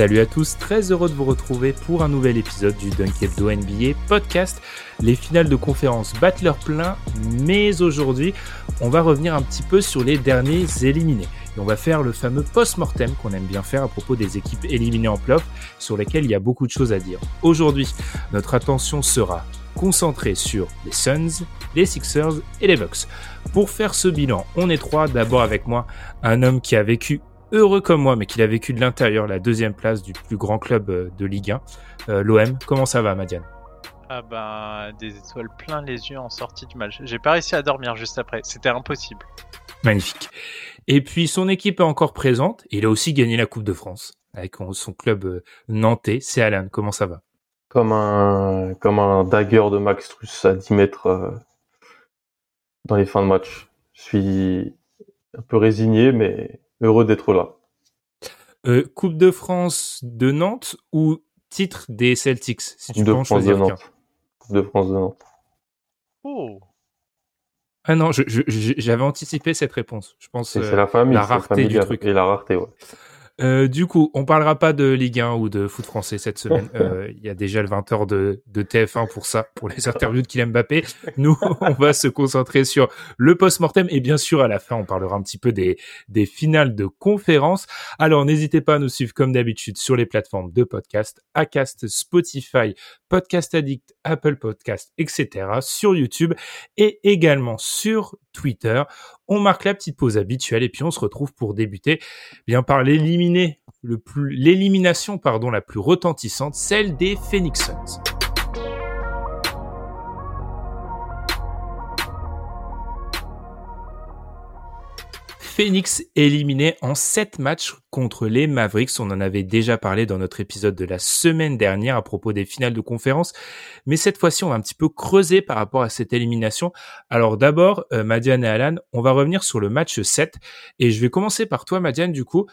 Salut à tous, très heureux de vous retrouver pour un nouvel épisode du Dunk Hebdo NBA podcast. Les finales de conférence battent leur plein, mais aujourd'hui, on va revenir un petit peu sur les derniers éliminés. Et on va faire le fameux post-mortem qu'on aime bien faire à propos des équipes éliminées en playoff, sur lesquelles il y a beaucoup de choses à dire. Aujourd'hui, notre attention sera concentrée sur les Suns, les Sixers et les Bucks. Pour faire ce bilan, on est trois. D'abord avec moi, un homme qui a vécu heureux comme moi, mais qu'il a vécu de l'intérieur la deuxième place du plus grand club euh, de Ligue 1, euh, l'OM. Comment ça va, Madiane? Ah ben, des étoiles plein les yeux en sortie du match. J'ai pas réussi à dormir juste après. C'était impossible. Magnifique. Et puis son équipe est encore présente. Il a aussi gagné la Coupe de France avec son club euh, nantais. C'est Alan. Comment ça va? Comme un comme un dagger de Max Truss à 10 mètres dans les fins de match. Je suis un peu résigné, mais heureux d'être là. Euh, coupe de France de Nantes ou titre des Celtics, si tu de peux France de choisir. Nantes. Coupe de France de Nantes. Oh Ah non, j'avais anticipé cette réponse. Je pense euh, la famille, la rareté du truc. Et la rareté, ouais. Euh, du coup, on parlera pas de Ligue 1 ou de foot français cette semaine. Euh, Il y a déjà le 20h de, de TF1 pour ça, pour les interviews de Kylian Mbappé. Nous, on va se concentrer sur le post-mortem et bien sûr, à la fin, on parlera un petit peu des, des finales de conférences. Alors, n'hésitez pas à nous suivre comme d'habitude sur les plateformes de podcast, Acast, Spotify, Podcast Addict, Apple Podcast, etc. sur YouTube et également sur Twitter. On marque la petite pause habituelle et puis on se retrouve pour débuter bien par l'éliminer le plus l'élimination pardon la plus retentissante, celle des Phoenix Suns. Phoenix éliminé en 7 matchs contre les Mavericks. On en avait déjà parlé dans notre épisode de la semaine dernière à propos des finales de conférence. Mais cette fois-ci, on va un petit peu creuser par rapport à cette élimination. Alors d'abord, euh, Madiane et Alan, on va revenir sur le match 7. Et je vais commencer par toi, Madiane, du coup.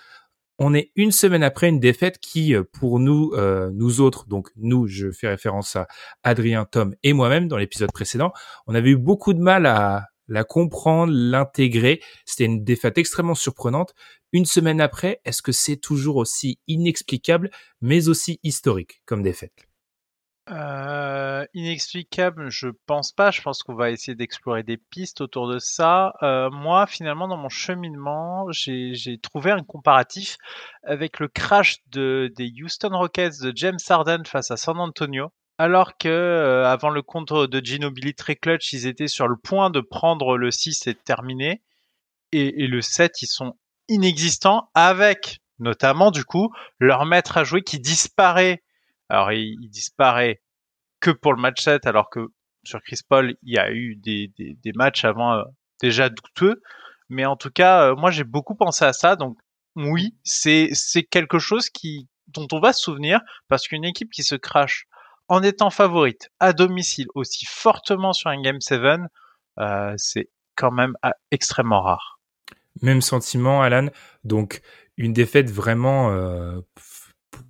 On est une semaine après une défaite qui, euh, pour nous, euh, nous autres, donc nous, je fais référence à Adrien, Tom et moi-même dans l'épisode précédent, on avait eu beaucoup de mal à la comprendre, l'intégrer. C'était une défaite extrêmement surprenante. Une semaine après, est-ce que c'est toujours aussi inexplicable, mais aussi historique comme défaite? Euh, inexplicable, je pense pas. Je pense qu'on va essayer d'explorer des pistes autour de ça. Euh, moi, finalement, dans mon cheminement, j'ai trouvé un comparatif avec le crash de, des Houston Rockets de James Harden face à San Antonio. Alors que euh, avant le contre de Ginobili très clutch, ils étaient sur le point de prendre le 6 et de terminer. Et, et le 7, ils sont inexistants avec notamment du coup leur maître à jouer qui disparaît alors, il, disparaît que pour le match 7, alors que sur Chris Paul, il y a eu des, des, des matchs avant euh, déjà douteux. Mais en tout cas, euh, moi, j'ai beaucoup pensé à ça. Donc, oui, c'est c'est quelque chose qui dont on va se souvenir parce qu'une équipe qui se crache en étant favorite à domicile aussi fortement sur un Game 7, euh, c'est quand même ah, extrêmement rare. Même sentiment, Alan. Donc, une défaite vraiment. euh,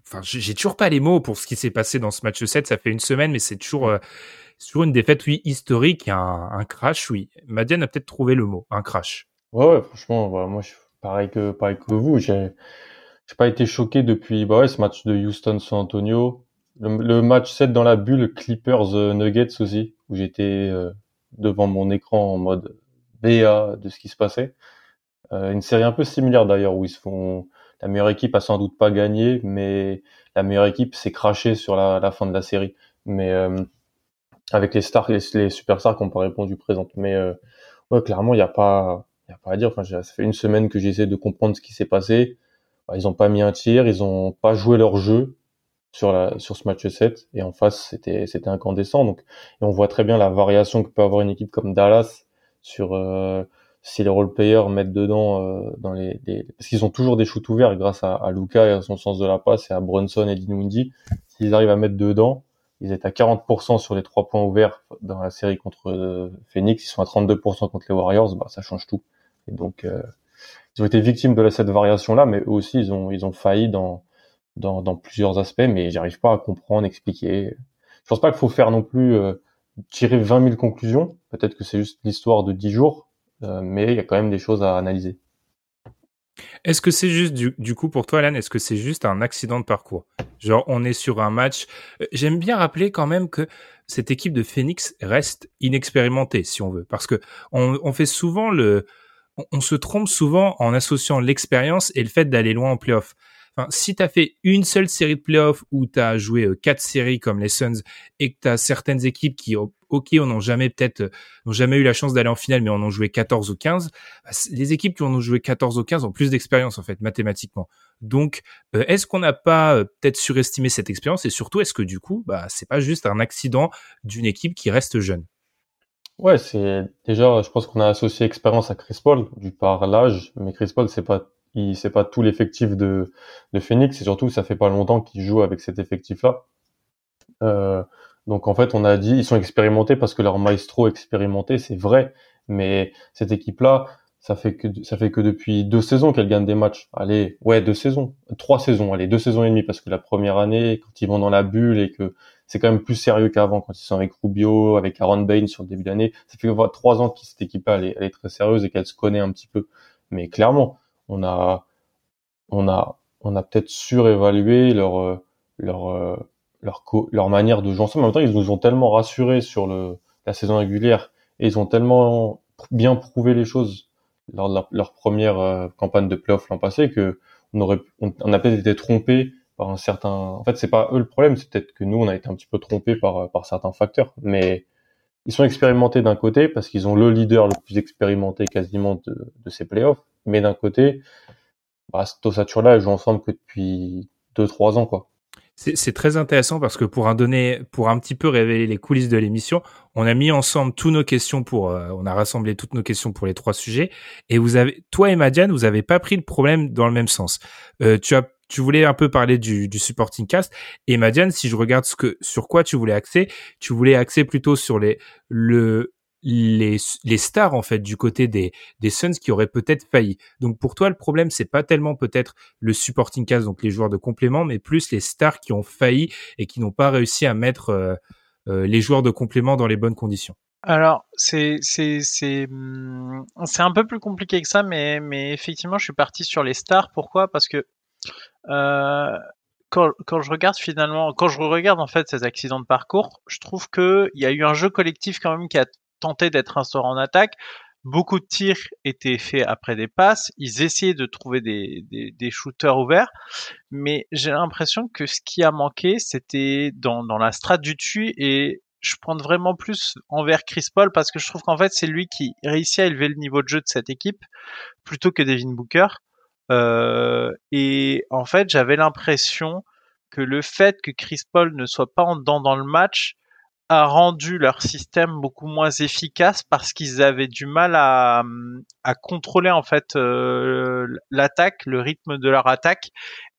Enfin, j'ai j'ai toujours pas les mots pour ce qui s'est passé dans ce match 7. Ça fait une semaine, mais c'est toujours, euh, c'est toujours une défaite, oui, historique, un, un crash, oui. Madiane a peut-être trouvé le mot, un crash. Ouais, ouais, franchement, voilà, moi, je suis pareil que, pareil que vous. J'ai, j'ai pas été choqué depuis, bah ouais, ce match de Houston-San Antonio. Le, match 7 dans la bulle, Clippers-Nuggets aussi, où j'étais euh, devant mon écran en mode BA de ce qui se passait. Euh, une série un peu similaire d'ailleurs, où ils se font, la meilleure équipe a sans doute pas gagné, mais la meilleure équipe s'est crachée sur la, fin de la série. Mais euh, avec les stars, les, les superstars qui n'ont pas répondu présentes. Mais euh, ouais, clairement, il n'y a pas, y a pas à dire. Enfin, ça fait une semaine que j'essaie de comprendre ce qui s'est passé. Bah, ils n'ont pas mis un tir, ils n'ont pas joué leur jeu sur la sur ce match 7 et en face c'était c'était incandescent. Donc et on voit très bien la variation que peut avoir une équipe comme Dallas sur euh, si les role players mettent dedans euh, dans les, parce qu'ils ont toujours des shoots ouverts grâce à, à Luca et à son sens de la passe et à Brunson et Dinwiddie. S'ils arrivent à mettre dedans ils étaient à 40% sur les trois points ouverts dans la série contre euh, Phoenix. Ils sont à 32% contre les Warriors. Bah ça change tout. Et donc euh, ils ont été victimes de cette variation là mais eux aussi ils ont ils ont failli dans dans, dans plusieurs aspects mais j'arrive pas à comprendre expliquer je pense pas qu'il faut faire non plus euh, tirer 20 000 conclusions peut-être que c'est juste l'histoire de 10 jours euh, mais il y a quand même des choses à analyser. Est-ce que c'est juste du, coup pour toi, Alan, est-ce que c'est juste un accident de parcours? Genre, on est sur un match. Euh, j'aime bien rappeler quand même que cette équipe de Phoenix reste inexpérimentée, si on veut, parce que on, fait souvent le, on, se trompe souvent en associant l'expérience et le fait d'aller loin en playoff. Si tu as fait une seule série de playoffs où tu as joué euh, quatre séries comme les Suns et que tu as certaines équipes qui, ok, on n'a jamais peut-être, euh, n'ont jamais eu la chance d'aller en finale, mais on en joué 14 ou 15, bah, les équipes qui en ont joué 14 ou 15 ont plus d'expérience, en fait, mathématiquement. Donc, euh, est-ce qu'on n'a pas peut-être surestimé cette expérience et surtout, est-ce que du coup, bah, c'est pas juste un accident d'une équipe qui reste jeune? Ouais, c'est déjà, je pense qu'on a associé expérience à Chris Paul du par l'âge, mais Chris Paul c'est pas il c'est pas tout l'effectif de, de Phoenix et surtout ça fait pas longtemps qu'il joue avec cet effectif là euh, donc en fait on a dit ils sont expérimentés parce que leur maestro expérimenté c'est vrai mais cette équipe là ça fait que ça fait que depuis deux saisons qu'elle gagne des matchs. Allez ouais deux saisons trois saisons allez deux saisons et demie parce que la première année quand ils vont dans la bulle et que c'est quand même plus sérieux qu'avant quand ils sont avec Rubio avec Aaron Bain sur le début d'année ça fait trois ans que cette équipe là elle est, elle est très sérieuse et qu'elle se connaît un petit peu. Mais clairement on a on a on a peut-être surévalué leur euh, leur euh, leur leur manière de jouer ensemble. En même temps, ils nous ont tellement rassurés sur le la saison régulière et ils ont tellement bien prouvé les choses lors de leur, première euh, campagne de playoff l'an passé que on aurait on, a peut-être été trompé par un certain en fait c'est pas eux le problème c'est peut-être que nous on a été un petit peu trompé par par certains facteurs mais ils sont expérimentés d'un côté parce qu'ils ont le leader le plus expérimenté quasiment de, de ces playoffs mais d'un côté, cette là elles jouent ensemble que depuis 2-3 ans, quoi. C'est très intéressant parce que pour un donner, pour un petit peu révéler les coulisses de l'émission, on a mis ensemble toutes nos questions pour, euh, on a rassemblé toutes nos questions pour les trois sujets. Et vous avez, toi et Madiane, vous avez pas pris le problème dans le même sens. Euh, tu as, tu voulais un peu parler du, du supporting cast. Et Madiane, si je regarde ce que, sur quoi tu voulais axer, tu voulais axer plutôt sur les, le, les, les stars en fait du côté des, des Suns qui auraient peut-être failli. Donc pour toi le problème c'est pas tellement peut-être le supporting cast donc les joueurs de complément mais plus les stars qui ont failli et qui n'ont pas réussi à mettre euh, euh, les joueurs de complément dans les bonnes conditions. Alors hmm, c'est un peu plus compliqué que ça mais mais effectivement je suis parti sur les stars pourquoi? Parce que euh, quand, quand, je regarde finalement, quand je regarde en fait ces accidents de parcours, je trouve que il y a eu un jeu collectif quand même qui a tentait d'être instauré en attaque. Beaucoup de tirs étaient faits après des passes. Ils essayaient de trouver des, des, shooters ouverts. Mais j'ai l'impression que ce qui a manqué, c'était dans, la strate du dessus et je prends vraiment plus envers Chris Paul parce que je trouve qu'en fait c'est lui qui réussit à élever le niveau de jeu de cette équipe plutôt que Devin Booker. Euh, et en fait j'avais l'impression que le fait que Chris Paul ne soit pas en dedans dans le match a rendu leur système beaucoup moins efficace parce qu'ils avaient du mal à, à contrôler en fait euh, l'attaque, le rythme de leur attaque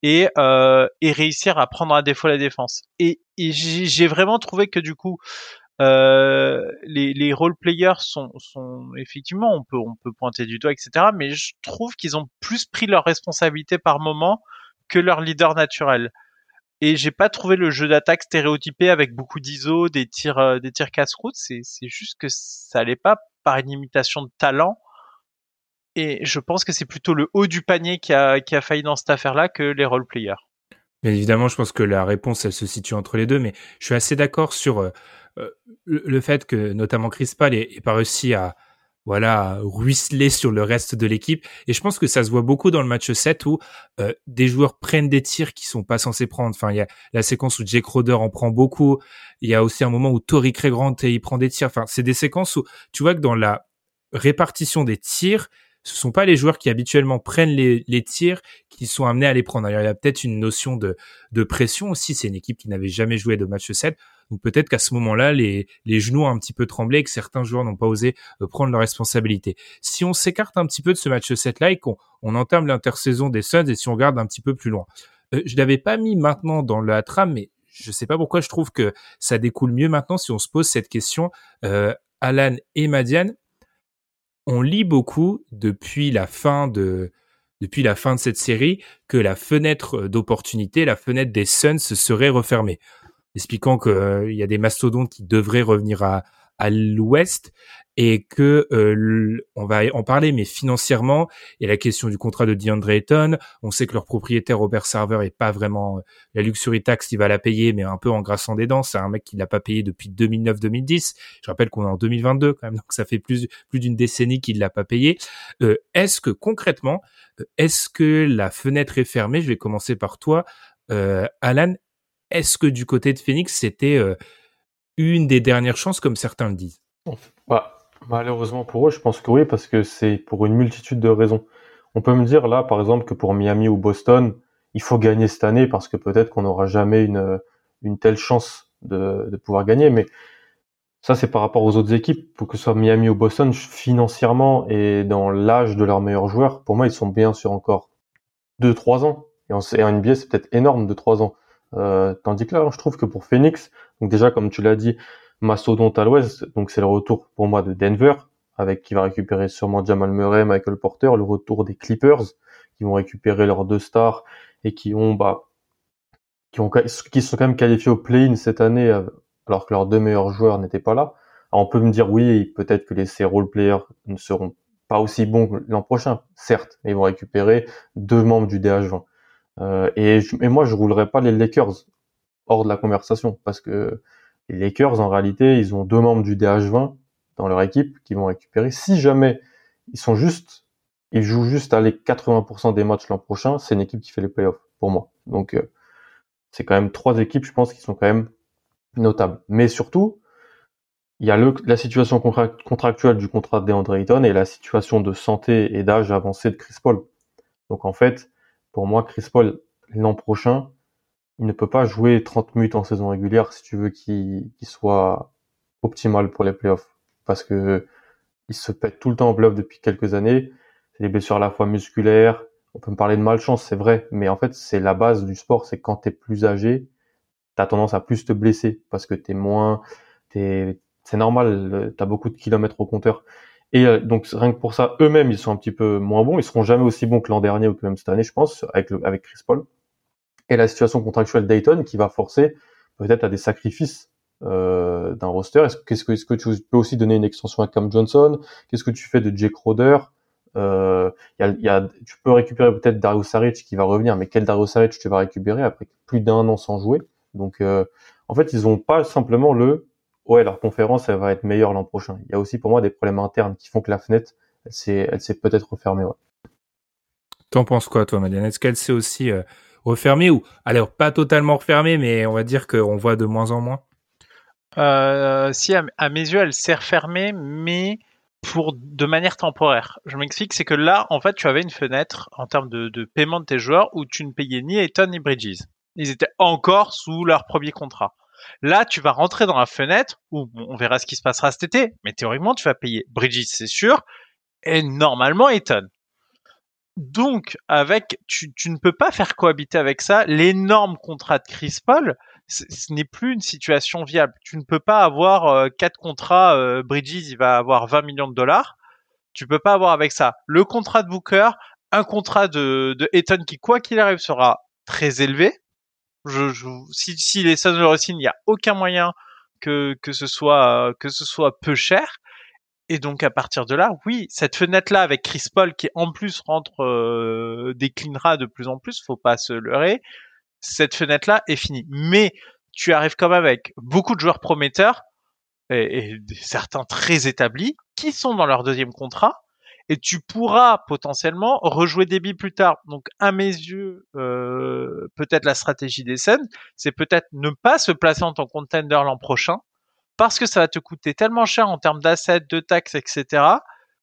et, euh, et réussir à prendre à défaut la défense. Et, j'ai vraiment trouvé que du coup euh, les, les role players sont, sont effectivement on peut on peut pointer du doigt etc. Mais je trouve qu'ils ont plus pris leurs responsabilités par moment que leur leader naturel et j'ai pas trouvé le jeu d'attaque stéréotypé avec beaucoup d'ISO, des tirs, euh, des tirs casse-route. C'est, juste que ça allait pas par une imitation de talent. Et je pense que c'est plutôt le haut du panier qui a, qui a failli dans cette affaire-là que les role players. Bien évidemment, je pense que la réponse, elle se situe entre les deux, mais je suis assez d'accord sur euh, euh, le, fait que notamment Chris Paul n'ait pas réussi à, voilà ruisseler sur le reste de l'équipe. Et je pense que ça se voit beaucoup dans le match 7 où euh, des joueurs prennent des tirs qui sont pas censés prendre. Enfin, il y a la séquence où Jake Roder en prend beaucoup. Il y a aussi un moment où Tori Craig il prend des tirs. Enfin, c'est des séquences où tu vois que dans la répartition des tirs, ce sont pas les joueurs qui habituellement prennent les, tirs qui sont amenés à les prendre. il y a peut-être une notion de, pression aussi. C'est une équipe qui n'avait jamais joué de match 7. Donc peut-être qu'à ce moment-là, les, genoux ont un petit peu tremblé et que certains joueurs n'ont pas osé euh, prendre leurs responsabilités. Si on s'écarte un petit peu de ce match 7-là et qu'on on entame l'intersaison des Suns et si on regarde un petit peu plus loin. Euh, je l'avais pas mis maintenant dans la trame, mais je sais pas pourquoi je trouve que ça découle mieux maintenant si on se pose cette question. Euh, Alan et Madiane, on lit beaucoup depuis la fin de cette série que la fenêtre d'opportunité, la fenêtre des Suns serait refermée. Expliquant qu'il euh, y a des mastodontes qui devraient revenir à, à l'ouest et que euh, on va en parler, mais financièrement, il y a la question du contrat de DeAndre Ayton. On sait que leur propriétaire Robert Server est pas vraiment la luxury tax, il va la payer, mais un peu en grassant des dents. C'est un mec qui l'a pas payé depuis 2009-2010. Je rappelle qu'on est en 2022 quand même, donc ça fait plus plus d'une décennie qu'il l'a pas payé. Euh, est-ce que concrètement, est-ce que la fenêtre est fermée? Je vais commencer par toi, euh, Alan. Est-ce que du côté de Phoenix, c'était euh, une des dernières chances, comme certains le disent bah, Malheureusement pour eux, je pense que oui, parce que c'est pour une multitude de raisons. On peut me dire là, par exemple, que pour Miami ou Boston, il faut gagner cette année parce que peut-être qu'on n'aura jamais une, telle chance de, de pouvoir gagner. Mais ça, c'est par rapport aux autres équipes. Pour que ce soit Miami ou Boston, financièrement et dans l'âge de leurs meilleurs joueurs, pour moi, ils sont bien sur encore 2-3 ans. Et en, et en NBA, c'est peut-être énorme de 3 ans. Euh, tandis que là, je trouve que pour Phoenix, donc déjà comme tu l'as dit, mastodonte à l'ouest, donc c'est le retour pour moi de Denver, avec qui va récupérer sûrement Jamal Murray, Michael Porter, le retour des Clippers, qui vont récupérer leurs deux stars et qui ont bah qui ont qui sont quand même qualifiés au play-in cette année euh, alors que leurs deux meilleurs joueurs n'étaient pas là. Alors on peut me dire oui, peut-être que les ces role players ne seront pas aussi bons l'an prochain, certes, ils vont récupérer deux membres du DH20. Euh, et, moi, je roulerais pas les Lakers hors de la conversation parce que les Lakers, en réalité, ils ont deux membres du DH20 dans leur équipe qui vont récupérer. Si jamais ils sont juste, ils jouent juste à les 80% des matchs l'an prochain, c'est une équipe qui fait les playoffs pour moi. Donc euh, c'est quand même trois équipes, je pense, qui sont quand même notables. Mais surtout, il y a le, la situation contractuelle du contrat de DeAndre Ayton et la situation de santé et d'âge avancé de Chris Paul. Donc en fait, pour moi, Chris Paul, l'an prochain, il ne peut pas jouer 30 minutes en saison régulière si tu veux qu'il soit optimal pour les playoffs. Parce que il se pète tout le temps en bluff depuis quelques années. C'est des blessures à la fois musculaires. On peut me parler de malchance, c'est vrai. Mais en fait, c'est la base du sport. C'est quand t'es plus âgé, t'as tendance à plus te blesser parce que t'es moins, c'est normal. T'as beaucoup de kilomètres au compteur. Et euh, donc rien que pour ça, eux-mêmes, ils sont un petit peu moins bons. Ils seront jamais aussi bons que l'an dernier ou que même cette année, je pense, avec, le, avec Chris Paul. Et la situation contractuelle Dayton qui va forcer peut-être à des sacrifices euh, d'un roster. Est-ce, qu'est-ce que, est-ce que tu peux aussi donner une extension à Cam Johnson? Qu'est-ce que tu fais de Jake Roder euh, Tu peux récupérer peut-être Dario Saric qui va revenir, mais quel Dario Saric tu vas récupérer après plus d'un an sans jouer? Donc euh, en fait, ils ont pas simplement le ouais, leur conférence, elle va être meilleure l'an prochain. Il y a aussi pour moi des problèmes internes qui font que la fenêtre, elle s'est, peut-être refermée. T'en penses quoi, toi, Madiane Est-ce qu'elle s'est aussi refermée ou alors pas totalement refermée, mais on va dire qu'on voit de moins en moins? Euh, Si, à, mes yeux, elle s'est refermée, mais pour de manière temporaire. Je m'explique, c'est que là, en fait, tu avais une fenêtre en termes de, paiement de tes joueurs où tu ne payais ni Ayton ni Bridges. Ils étaient encore sous leur premier contrat. Là, tu vas rentrer dans la fenêtre où on verra ce qui se passera cet été, mais théoriquement, tu vas payer Bridget, c'est sûr, et normalement Eton. Donc, avec, tu, ne peux pas faire cohabiter avec ça l'énorme contrat de Chris Paul. Ce n'est plus une situation viable. Tu ne peux pas avoir euh, quatre contrats. Euh, Bridges, il va avoir 20 millions de dollars. Tu peux pas avoir avec ça le contrat de Booker, un contrat de, de Eton qui, quoi qu'il arrive, sera très élevé. Je, je, si, si les Suns le il n'y a aucun moyen que, que ce soit que ce soit peu cher. Et donc à partir de là, oui, cette fenêtre là avec Chris Paul qui en plus rentre euh, déclinera de plus en plus, faut pas se leurrer. Cette fenêtre là est finie. Mais tu arrives quand même avec beaucoup de joueurs prometteurs et, et certains très établis qui sont dans leur deuxième contrat et tu pourras potentiellement rejouer des billes plus tard. Donc à mes yeux, euh, peut-être la stratégie des scènes, c'est peut-être ne pas se placer en tant que contender l'an prochain parce que ça va te coûter tellement cher en termes d'assets, de taxes, etc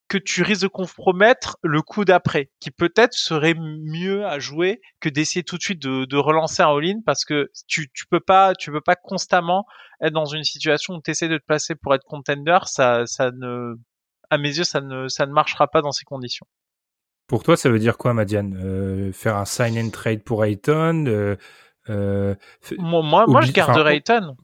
que tu risques de compromettre le coup d'après, qui peut-être serait mieux à jouer que d'essayer tout de suite de, de relancer un all-in parce que tu, tu peux pas tu peux pas constamment être dans une situation où tu essaies de te placer pour être contender, ça ça ne à mes yeux ça ne ça ne marchera pas dans ces conditions. Pour toi, ça veut dire quoi, Madiane? Euh, Faire un sign and trade pour Ayton euh, euh, Moi, moi, moi je garderais Ayton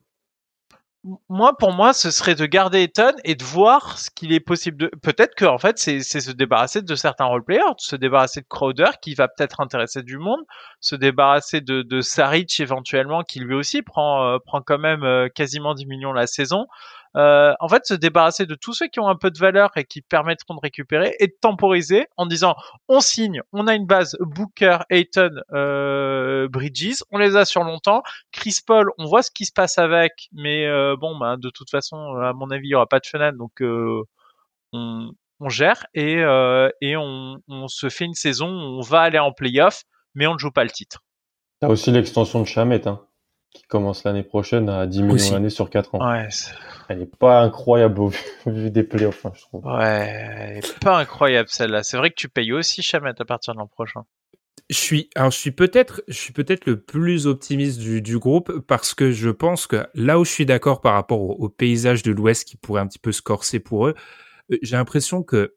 moi, pour moi, ce serait de garder Eton et de voir ce qu'il est possible de. Peut-être que, en fait, c'est se débarrasser de certains roleplayers, se débarrasser de Crowder qui va peut-être intéresser du monde, se débarrasser de, de Saric éventuellement qui lui aussi prend euh, prend quand même euh, quasiment 10 millions la saison. Euh, en fait, se débarrasser de tous ceux qui ont un peu de valeur et qui permettront de récupérer et de temporiser en disant on signe, on a une base Booker, Ayton, euh, Bridges, on les a sur longtemps. Chris Paul, on voit ce qui se passe avec, mais euh, bon, bah, de toute façon, à mon avis, il y aura pas de fenêtre, donc euh, on, on, gère et, euh, et on, on, se fait une saison où on va aller en playoff, mais on ne joue pas le titre. T'as aussi l'extension de Chamet, hein, qui commence l'année prochaine à 10 millions d'années sur 4 ans. Ouais, elle est pas incroyable au vu des playoffs, hein, je trouve. Ouais, pas incroyable celle-là. C'est vrai que tu payes aussi Chamet à partir de l'an prochain. Je suis, alors je suis peut-être, je suis peut-être le plus optimiste du, du, groupe parce que je pense que là où je suis d'accord par rapport au, au paysage de l'Ouest qui pourrait un petit peu se corser pour eux, euh, j'ai l'impression que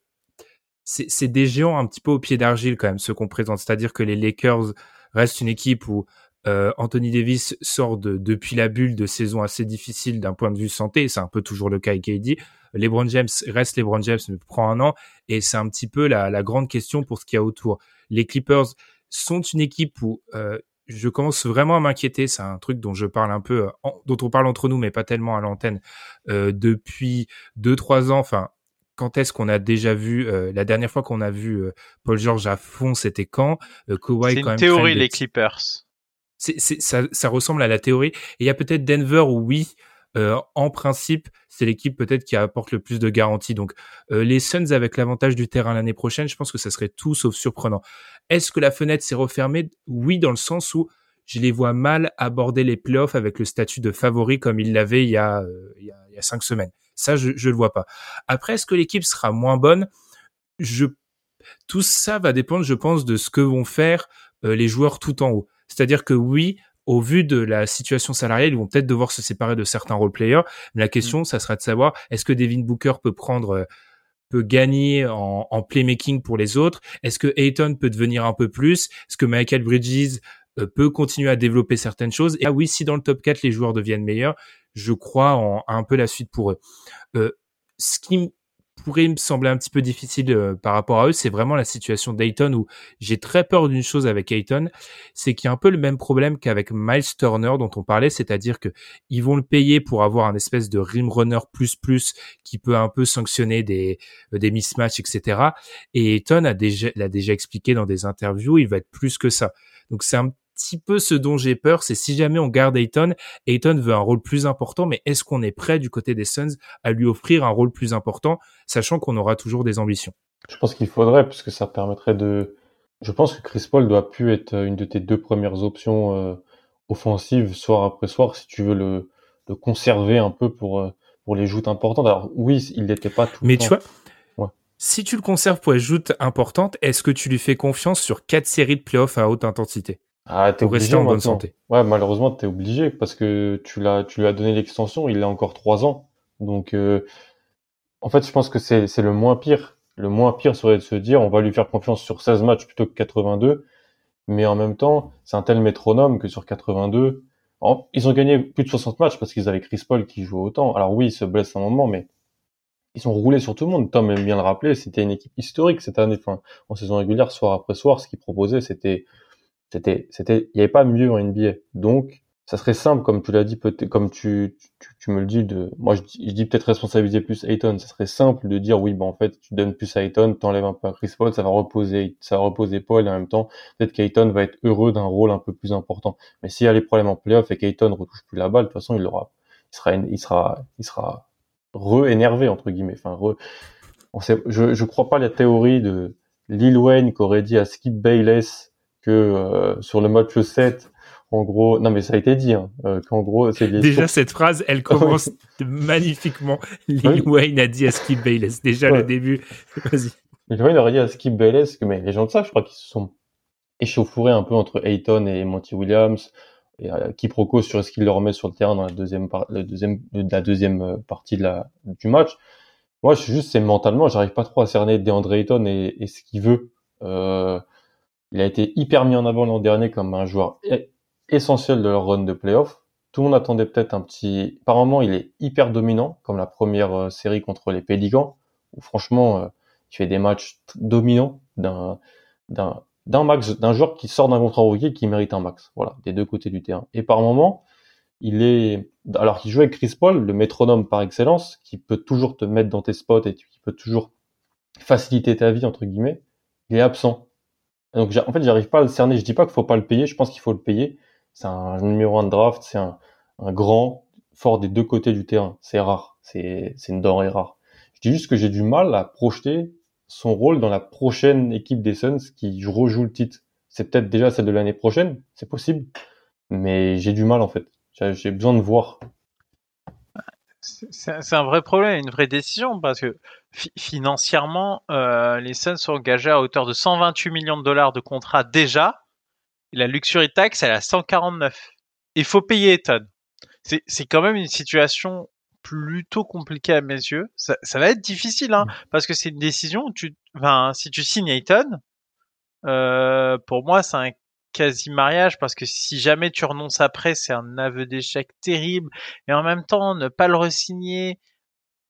c'est des géants un petit peu au pied d'argile quand même ceux qu'on présente. C'est-à-dire que les Lakers restent une équipe où euh, Anthony Davis sort de, depuis la bulle de saison assez difficile d'un point de vue santé, c'est un peu toujours le cas avec KD. LeBron James reste LeBron James, mais prend un an, et c'est un petit peu la, la, grande question pour ce qu'il y a autour. Les Clippers sont une équipe où euh, je commence vraiment à m'inquiéter. C'est un truc dont je parle un peu, euh, dont on parle entre nous, mais pas tellement à l'antenne euh, depuis deux trois ans. Enfin, quand est-ce qu'on a déjà vu euh, la dernière fois qu'on a vu euh, Paul George à fond c'était quand? Euh, Kawhi C'est une théorie les Clippers c'est, ça, ça, ressemble à la théorie. Et il y a peut-être Denver où oui, euh, en principe, c'est l'équipe peut-être qui apporte le plus de garanties. Donc euh, les Suns avec l'avantage du terrain l'année prochaine, je pense que ça serait tout sauf surprenant. Est-ce que la fenêtre s'est refermée? Oui, dans le sens où je les vois mal aborder les playoffs avec le statut de favori comme ils l'avaient il euh, il, y a, cinq semaines. Ça, je, je le vois pas. Après, est-ce que l'équipe sera moins bonne? Je tout ça va dépendre, je pense, de ce que vont faire euh, les joueurs tout en haut. C'est-à-dire que oui, au vu de la situation salariale, ils vont peut-être devoir se séparer de certains role-players. Mais la question, mm. ça sera de savoir est-ce que Devin Booker peut prendre, euh, peut gagner en, en playmaking pour les autres? Est-ce que Ayton peut devenir un peu plus? Est-ce que Michael Bridges euh, peut continuer à développer certaines choses? Et ah oui, si dans le top 4 les joueurs deviennent meilleurs, je crois en, un peu la suite pour eux. Euh, ce qui pourrait me sembler un petit peu difficile euh, par rapport à eux, c'est vraiment la situation d'Ayton où j'ai très peur d'une chose avec Ayton, c'est qu'il y a un peu le même problème qu'avec Miles Turner dont on parlait, c'est-à-dire que ils vont le payer pour avoir un espèce de rim runner plus plus qui peut un peu sanctionner des euh, des mismatchs, etc. Et Ayton a déjà l'a déjà expliqué dans des interviews, il va être plus que ça. Donc c'est un petit peu ce dont j'ai peur, c'est si jamais on garde Ayton, Ayton veut un rôle plus important, mais est-ce qu'on est prêt du côté des Suns à lui offrir un rôle plus important, sachant qu'on aura toujours des ambitions? Je pense qu'il faudrait, puisque ça permettrait de... Je pense que Chris Paul doit plus être une de tes deux premières options euh, offensives soir après soir, si tu veux le, le conserver un peu pour, euh, pour les joutes importantes. Alors oui, il n'était pas tout mais le tu temps. vois, si tu le conserves pour les joutes importantes, est-ce que tu lui fais confiance sur quatre séries de playoffs à haute intensité? Ah, t'es obligé en bonne santé. Ouais, malheureusement, t'es obligé parce que tu l'as, tu lui as donné l'extension, il a encore trois ans. Donc, euh, en fait, je pense que c'est, c'est le moins pire. Le moins pire serait de se dire, on va lui faire confiance sur 16 matchs plutôt que 82. Mais en même temps, c'est un tel métronome que sur 82, en- ils ont gagné plus de 60 matchs parce qu'ils avaient Chris Paul qui jouait autant. Alors oui, il se blesse un moment, mais ils ont roulé sur tout le monde. Tom aime bien le rappeler, c'était une équipe historique cette année. Enfin, en saison régulière, soir après soir, ce qu'ils proposaient, c'était c'était, c'était, il n'y avait pas mieux en NBA. Donc, ça serait simple, comme tu l'as dit, comme tu, tu, tu, me le dis, de, moi je, dis- peut-être responsabiliser plus Ayton. Ça serait simple de dire oui, ben en fait, tu donnes plus à Ayton, t'enlèves un peu à Chris Paul, ça va reposer, ça va reposer Paul et en même temps, peut-être qu'Ayton va être heureux d'un rôle un peu plus important. Mais s'il y a les problèmes en playoff et qu'Ayton retouche plus la balle, de toute façon, il aura, il sera, il sera, il sera re-énervé entre guillemets. Enfin, on sait, je je crois pas la théorie de Lil Wayne qui aurait dit à Skip Bayless que euh, sur le match 7 en gros, non mais ça a été dit, hein, euh, qu'en gros, c'est déjà cette phrase, elle commence magnifiquement. Lil Wayne a dit à Skip Bayless. Déjà le début. Vas-y. Lil Wayne aurait dit à Skip Bayless que mais les gens de ça, je crois qu'ils se sont échauffourés un peu entre Ayton et Monty Williams, et euh, quiproquo sur ce qu'il leur met sur le terrain dans la deuxième, le deuxième, la deuxième partie de la, du match. Moi, je suis juste, c'est mentalement, j'arrive pas trop à cerner DeAndre Ayton et, et ce qu'il veut. Euh, il a été hyper mis en avant l'an dernier comme un joueur essentiel de leur run de playoff. Tout le monde attendait peut-être un petit. Par moment, il est hyper dominant, comme la première euh, série contre les Pélicans, où franchement, euh, il fait des matchs dominants d'un max, d'un joueur qui sort d'un contrat rookie qui mérite un max. Voilà, des deux côtés du terrain. Et par moment, il est, alors qu'il joue avec Chris Paul, le métronome par excellence, qui peut toujours te mettre dans tes spots et qui peut toujours faciliter ta vie entre guillemets, il est absent. Donc en fait, j'arrive pas à le cerner. Je dis pas qu'il faut pas le payer. Je pense qu'il faut le payer. C'est un numéro un de draft. C'est un, un grand fort des deux côtés du terrain. C'est rare. C'est une denrée rare. Je dis juste que j'ai du mal à projeter son rôle dans la prochaine équipe des Suns qui rejoue le titre. C'est peut-être déjà celle de l'année prochaine, c'est possible, mais j'ai du mal en fait. J'ai besoin de voir. C'est un vrai problème, une vraie décision, parce que financièrement, euh, les Suns sont engagés à hauteur de 128 millions de dollars de contrat déjà. Et la luxury tax, elle est à 149. Il faut payer Eton. C'est quand même une situation plutôt compliqué à mes yeux. Ça, ça va être difficile, hein, mmh. parce que c'est une décision. Où tu, enfin, si tu signes Ayton, euh, pour moi, c'est un quasi mariage parce que si jamais tu renonces après, c'est un aveu d'échec terrible. Et en même temps, ne pas le resigner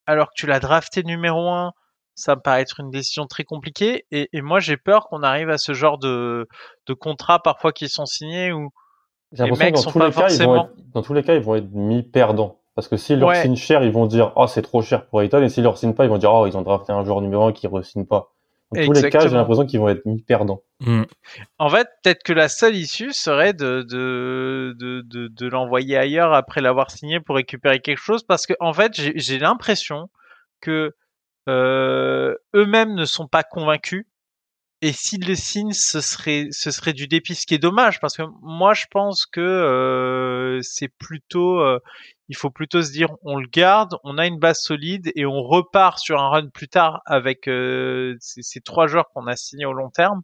alors que tu l'as drafté numéro un, ça me paraît être une décision très compliquée. Et, et moi, j'ai peur qu'on arrive à ce genre de, de contrats parfois qui sont signés où les mecs sont pas forcément. dans tous les cas, ils vont être mis perdants. Parce que s'ils leur signent cher, ils vont dire oh c'est trop cher pour Ayton et s'ils leur signent pas, ils vont dire oh ils ont drafté un joueur numéro un qui ne signe pas. Dans tous les cas, j'ai l'impression qu'ils vont être mis perdants. Mm. En fait, peut-être que la seule issue serait de de de, de, de l'envoyer ailleurs après l'avoir signé pour récupérer quelque chose, parce que en fait, j'ai l'impression que euh, eux-mêmes ne sont pas convaincus et s'ils le signent, ce serait, ce serait du dépit, ce qui est dommage parce que moi je pense que euh, c'est plutôt, euh, il faut plutôt se dire, on le garde, on a une base solide et on repart sur un run plus tard avec euh, ces, ces, trois joueurs qu'on a signés au long terme.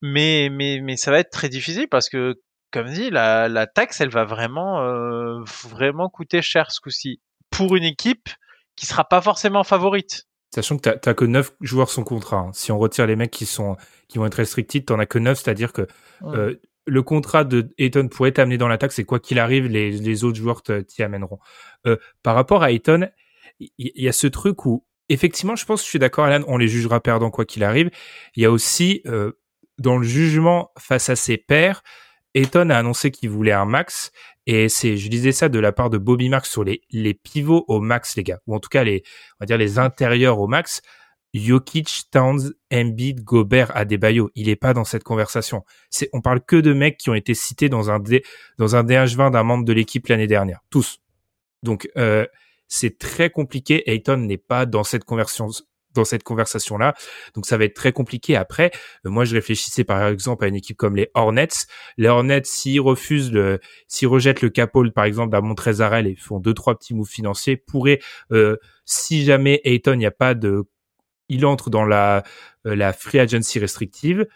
Mais, mais, mais ça va être très difficile parce que, comme dit, la, la taxe, elle va vraiment, euh, vraiment coûter cher ce coup-ci pour une équipe qui sera pas forcément favorite. Sachant que t'as que 9 joueurs sans contrat. Hein. Si on retire les mecs qui sont qui vont être restricted, t'en as que 9, c'est-à-dire que euh, le contrat de Ayton pourrait t'amener dans l'attaque, c'est quoi qu'il arrive, les, autres joueurs t'y amèneront. Euh, par rapport à Ayton, il y, a ce truc où effectivement, je pense, je suis d'accord, Alan, on les jugera perdants quoi qu'il arrive. Il y a aussi euh, dans le jugement face à ses pairs, Ayton a annoncé qu'il voulait un max et c'est, je disais ça de la part de Bobby Marks sur les, les pivots au max, les gars. Ou en tout cas, les, on va dire les intérieurs au max. Jokic, Towns, Embiid, Gobert, Adebayo. Il est pas dans cette conversation. C'est, on parle que de mecs qui ont été cités dans un D, dans un DH20 d'un membre de l'équipe l'année dernière. Tous. Donc, euh, c'est très compliqué. Ayton n'est pas dans cette conversion, dans cette conversation-là. Donc ça va être très compliqué après. Euh, moi, je réfléchissais par exemple à une équipe comme les Hornets. Les Hornets, s'ils refusent le, s'ils rejettent le capole par exemple d'Amon Trezarel et font deux trois petits moves financiers, pourraient, euh, si jamais Ayton, il n'y a pas de, il entre dans la euh, la free agency restrictive,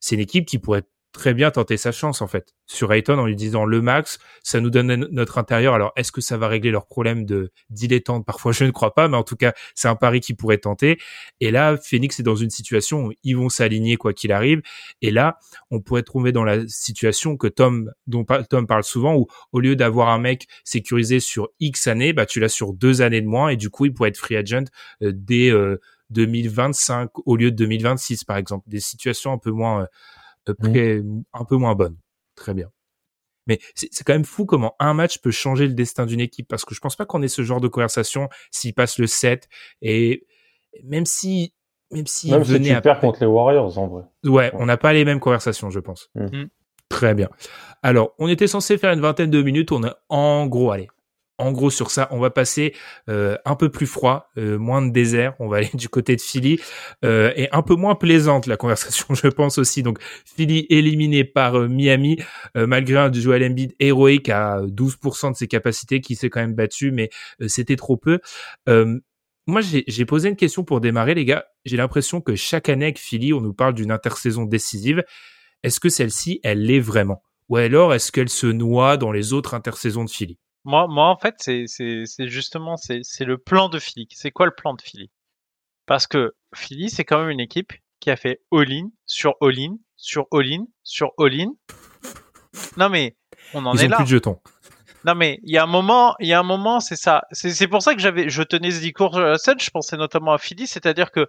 c'est une équipe qui pourrait très bien tenter sa chance en fait sur Ayton en lui disant le max, ça nous donne notre intérieur. Alors est-ce que ça va régler leur problème de dilettante? Parfois je ne crois pas, mais en tout cas c'est un pari qui pourrait tenter. Et là Phoenix est dans une situation où ils vont s'aligner quoi qu'il arrive. Et là on pourrait trouver dans la situation que Tom dont Tom parle souvent où au lieu d'avoir un mec sécurisé sur X années, bah tu l'as sur deux années de moins et du coup il pourrait être free agent euh, dès 2025 euh, au lieu de 2026 par exemple. Des situations un peu moins euh, un peu moins bonne. Très bien. Mais c'est quand même fou comment un match peut changer le destin d'une équipe parce que je pense pas qu'on ait ce genre de conversation s'il passe le 7 et même si même si même si tu perds contre les Warriors en vrai. Ouais, on n'a pas les mêmes conversations, je pense. Mm. Mm. Très bien. Alors, on était censé faire une vingtaine de minutes, on a en gros allez, en gros sur ça. On va passer euh, un peu plus froid, euh, moins de désert. On va aller du côté de Philly euh, et un peu moins plaisante la conversation, je pense aussi. Donc Philly éliminé par Miami malgré un Joel Embiid héroïque à 12% de ses capacités qui s'est quand même battu, mais c'était trop peu. moi, j'ai posé une question pour démarrer, les gars. J'ai l'impression que chaque année avec Philly, on nous parle d'une intersaison décisive. Est-ce que celle-ci, elle l'est vraiment? Ou alors, est-ce qu'elle se noie dans les autres intersaisons de Philly? Moi, moi, en fait, c'est, c'est, c'est justement, c'est, c'est le plan de Philly. C'est quoi le plan de Philly? Parce que Philly, c'est quand même une équipe qui a fait all-in sur all-in sur all-in sur all-in. Non mais on en Ils est ont là. plus de jetons. Non mais il y a un moment, il y a un moment, c'est ça. C'est, c'est pour ça que j'avais, je tenais ce discours à la scène. Je pensais notamment à Philly, c'est-à-dire que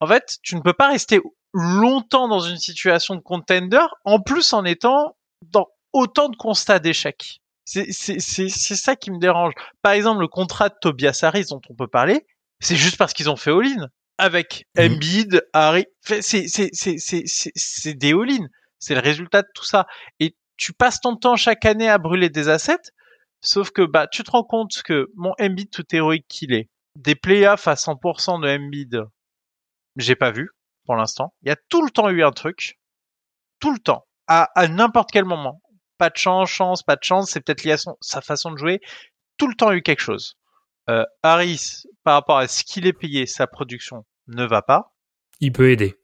en fait, tu ne peux pas rester longtemps dans une situation de contender, en plus en étant dans autant de constats d'échec. C'est ça qui me dérange. Par exemple, le contrat de Tobias Harris dont on peut parler, c'est juste parce qu'ils ont fait all-in. Avec mmh. Embiid, Harry, c'est des all-in. C'est le résultat de tout ça. Et tu passes ton temps chaque année à brûler des assets, sauf que bah tu te rends compte que mon Embiid tout héroïque qu'il est, des playoffs à 100% de Embiid, j'ai pas vu pour l'instant. Il y a tout le temps eu un truc, tout le temps, à, à n'importe quel moment pas de chance, chance, pas de chance, c'est peut-être lié à sa façon de jouer. Tout le temps eu quelque chose. Euh, Harris, par rapport à ce qu'il est payé, sa production ne va pas. Il peut aider.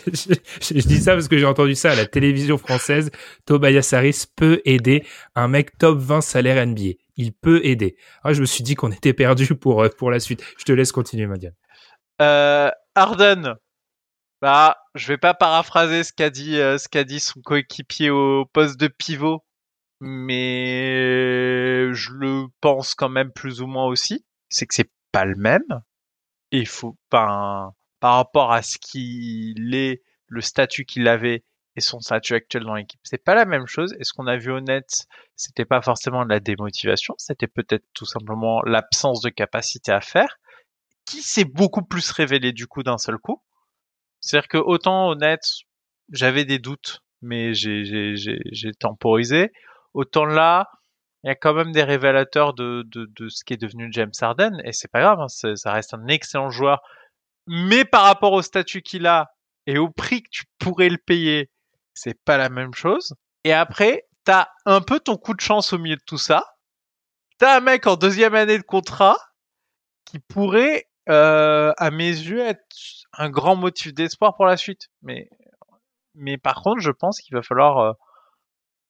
je, dis ça parce que j'ai entendu ça à la télévision française. Tobias Harris peut aider un mec top 20 salaire NBA. Il peut aider. Ah, je me suis dit qu'on était perdu pour, euh, pour la suite. Je te laisse continuer, Madiane. Euh, Arden, bah, je vais pas paraphraser ce qu'a dit euh, ce qu'a dit son coéquipier au poste de pivot, mais je le pense quand même plus ou moins aussi. C'est que c'est pas le même. il faut pas par rapport à ce qu'il est, le statut qu'il avait et son statut actuel dans l'équipe, c'est pas la même chose. Et ce qu'on a vu net, c'était pas forcément de la démotivation, c'était peut-être tout simplement l'absence de capacité à faire, qui s'est beaucoup plus révélé du coup d'un seul coup. C'est-à-dire que autant honnête, j'avais des doutes, mais j'ai temporisé. Autant là, il y a quand même des révélateurs de, de, de ce qui est devenu James Harden, et c'est pas grave, hein, ça reste un excellent joueur. Mais par rapport au statut qu'il a et au prix que tu pourrais le payer, c'est pas la même chose. Et après, t'as un peu ton coup de chance au milieu de tout ça. T'as un mec en deuxième année de contrat qui pourrait, euh, à mes yeux, être un grand motif d'espoir pour la suite. Mais, mais par contre, je pense qu'il va falloir euh,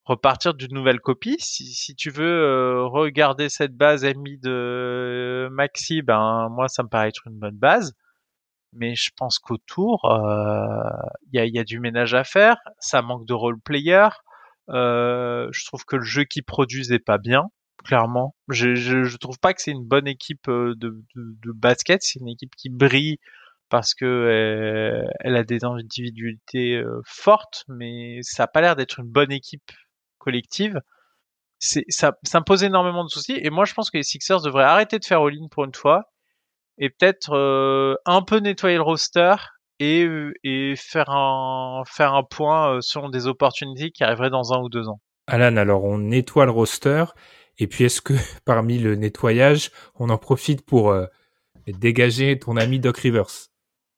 repartir d'une nouvelle copie. Si, si tu veux euh, regarder cette base amie de euh, Maxi, ben moi ça me paraît être une bonne base. Mais je pense qu'autour, il y a, y, a, du ménage à faire. Ça manque de role player. je trouve que le jeu qui produisent est pas bien clairement. Je, je, je trouve pas que c'est une bonne équipe de, de, de basket. C'est une équipe qui brille parce que euh, elle a des individualités euh, fortes, mais ça a pas l'air d'être une bonne équipe collective. Ça, ça me pose énormément de soucis. Et moi, je pense que les Sixers devraient arrêter de faire all-in pour une fois et peut-être euh, un peu nettoyer le roster et, et faire un faire un point selon des opportunités qui arriveraient dans un ou deux ans. Alan, alors on nettoie le roster et puis est-ce que parmi le nettoyage, on en profite pour dégager ton ami Doc Rivers?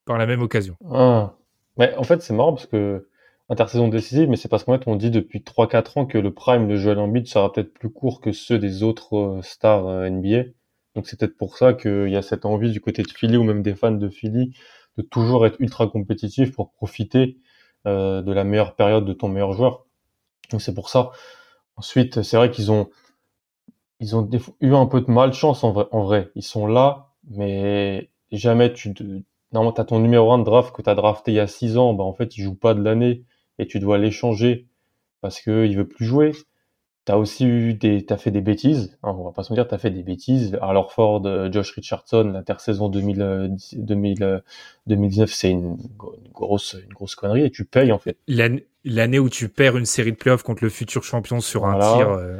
Par la même occasion. Ah. Mais en fait, c'est marrant parce que intersaison décisive, mais c'est parce qu'en fait, on dit depuis 3-4 ans que le prime de Joel Embiid sera peut-être plus court que ceux des autres euh, stars euh, NBA. Donc c'est peut-être pour ça qu'il y a cette envie du côté de Philly ou même des fans de Philly de toujours être ultra compétitif pour profiter euh, de la meilleure période de ton meilleur joueur. Donc c'est pour ça. Ensuite, c'est vrai qu'ils ont ils ont eu un peu de malchance en vrai, en vrai. Ils sont là, mais jamais tu normalement, tu as ton numéro 1 de draft que tu as drafté il y a 6 ans, bah, en fait, il joue pas de l'année et tu dois l'échanger parce qu'il veut plus jouer. T'as aussi eu des, t'as fait des bêtises, hein, on va pas se dire, t'as fait des bêtises. Alors Ford, euh, Josh Richardson, l'intersaison 2000, 2000, 2019, c'est une, grosse, une grosse connerie et tu payes en fait. L'année où tu perds une série de playoffs contre le futur champion sur un tir. Euh,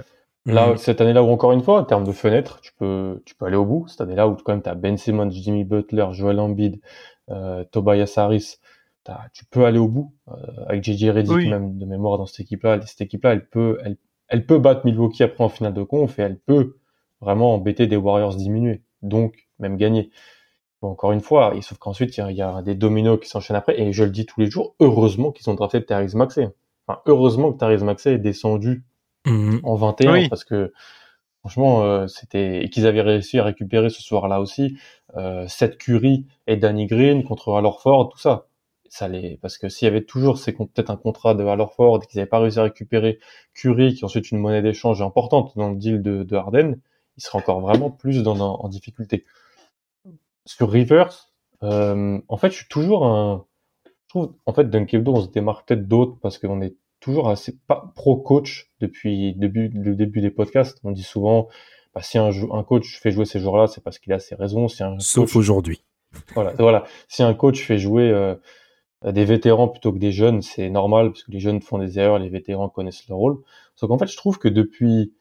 Là, mm. cette année-là encore une fois, en termes de fenêtre, tu peux, tu peux aller au bout. Cette année-là où quand même t'as Ben Simmons, Jimmy Butler, Joel Embiid, euh, Tobias Harris, tu peux aller au bout. Euh, avec JJ Redick même de mémoire dans cette équipe-là, cette équipe-là, elle peut, elle, elle peut battre Milwaukee après en finale de conf et elle peut vraiment embêter des Warriors diminués, donc même gagner. Bon, encore une fois, et sauf qu'ensuite il y, a des dominos qui s'enchaînent après, et je le dis tous les jours, heureusement qu'ils ont drafté Therese Maxey. Enfin, heureusement que Therese Maxey est descendu mhm. en 21 parce que franchement euh, c'était et qu'ils avaient réussi à récupérer ce soir-là aussi euh, Seth Curry et Danny Green contre Al Ford, tout ça. Ça les parce que s'il y avait toujours c'est peut-être un contrat de Al Ford et qu'ils n'avaient pas réussi à récupérer Curry qui est ensuite une monnaie d'échange importante dans le deal de, de Harden il serait encore vraiment plus dans, en difficulté. Sur Rivers euh, en fait je suis toujours un je trouve en fait Dunkebdo on se démarque peut-être d'autres parce qu'on est toujours assez pas pro coach depuis début, le début des podcasts. On dit souvent, bah, si un, un coach fait jouer ces joueurs-là, c'est parce qu'il a ses raisons. Si un Sauf aujourd'hui. Voilà, voilà. Si un coach fait jouer euh, des vétérans plutôt que des jeunes, c'est normal parce que les jeunes font des erreurs, les vétérans connaissent leur rôle. Donc en fait, je trouve que depuis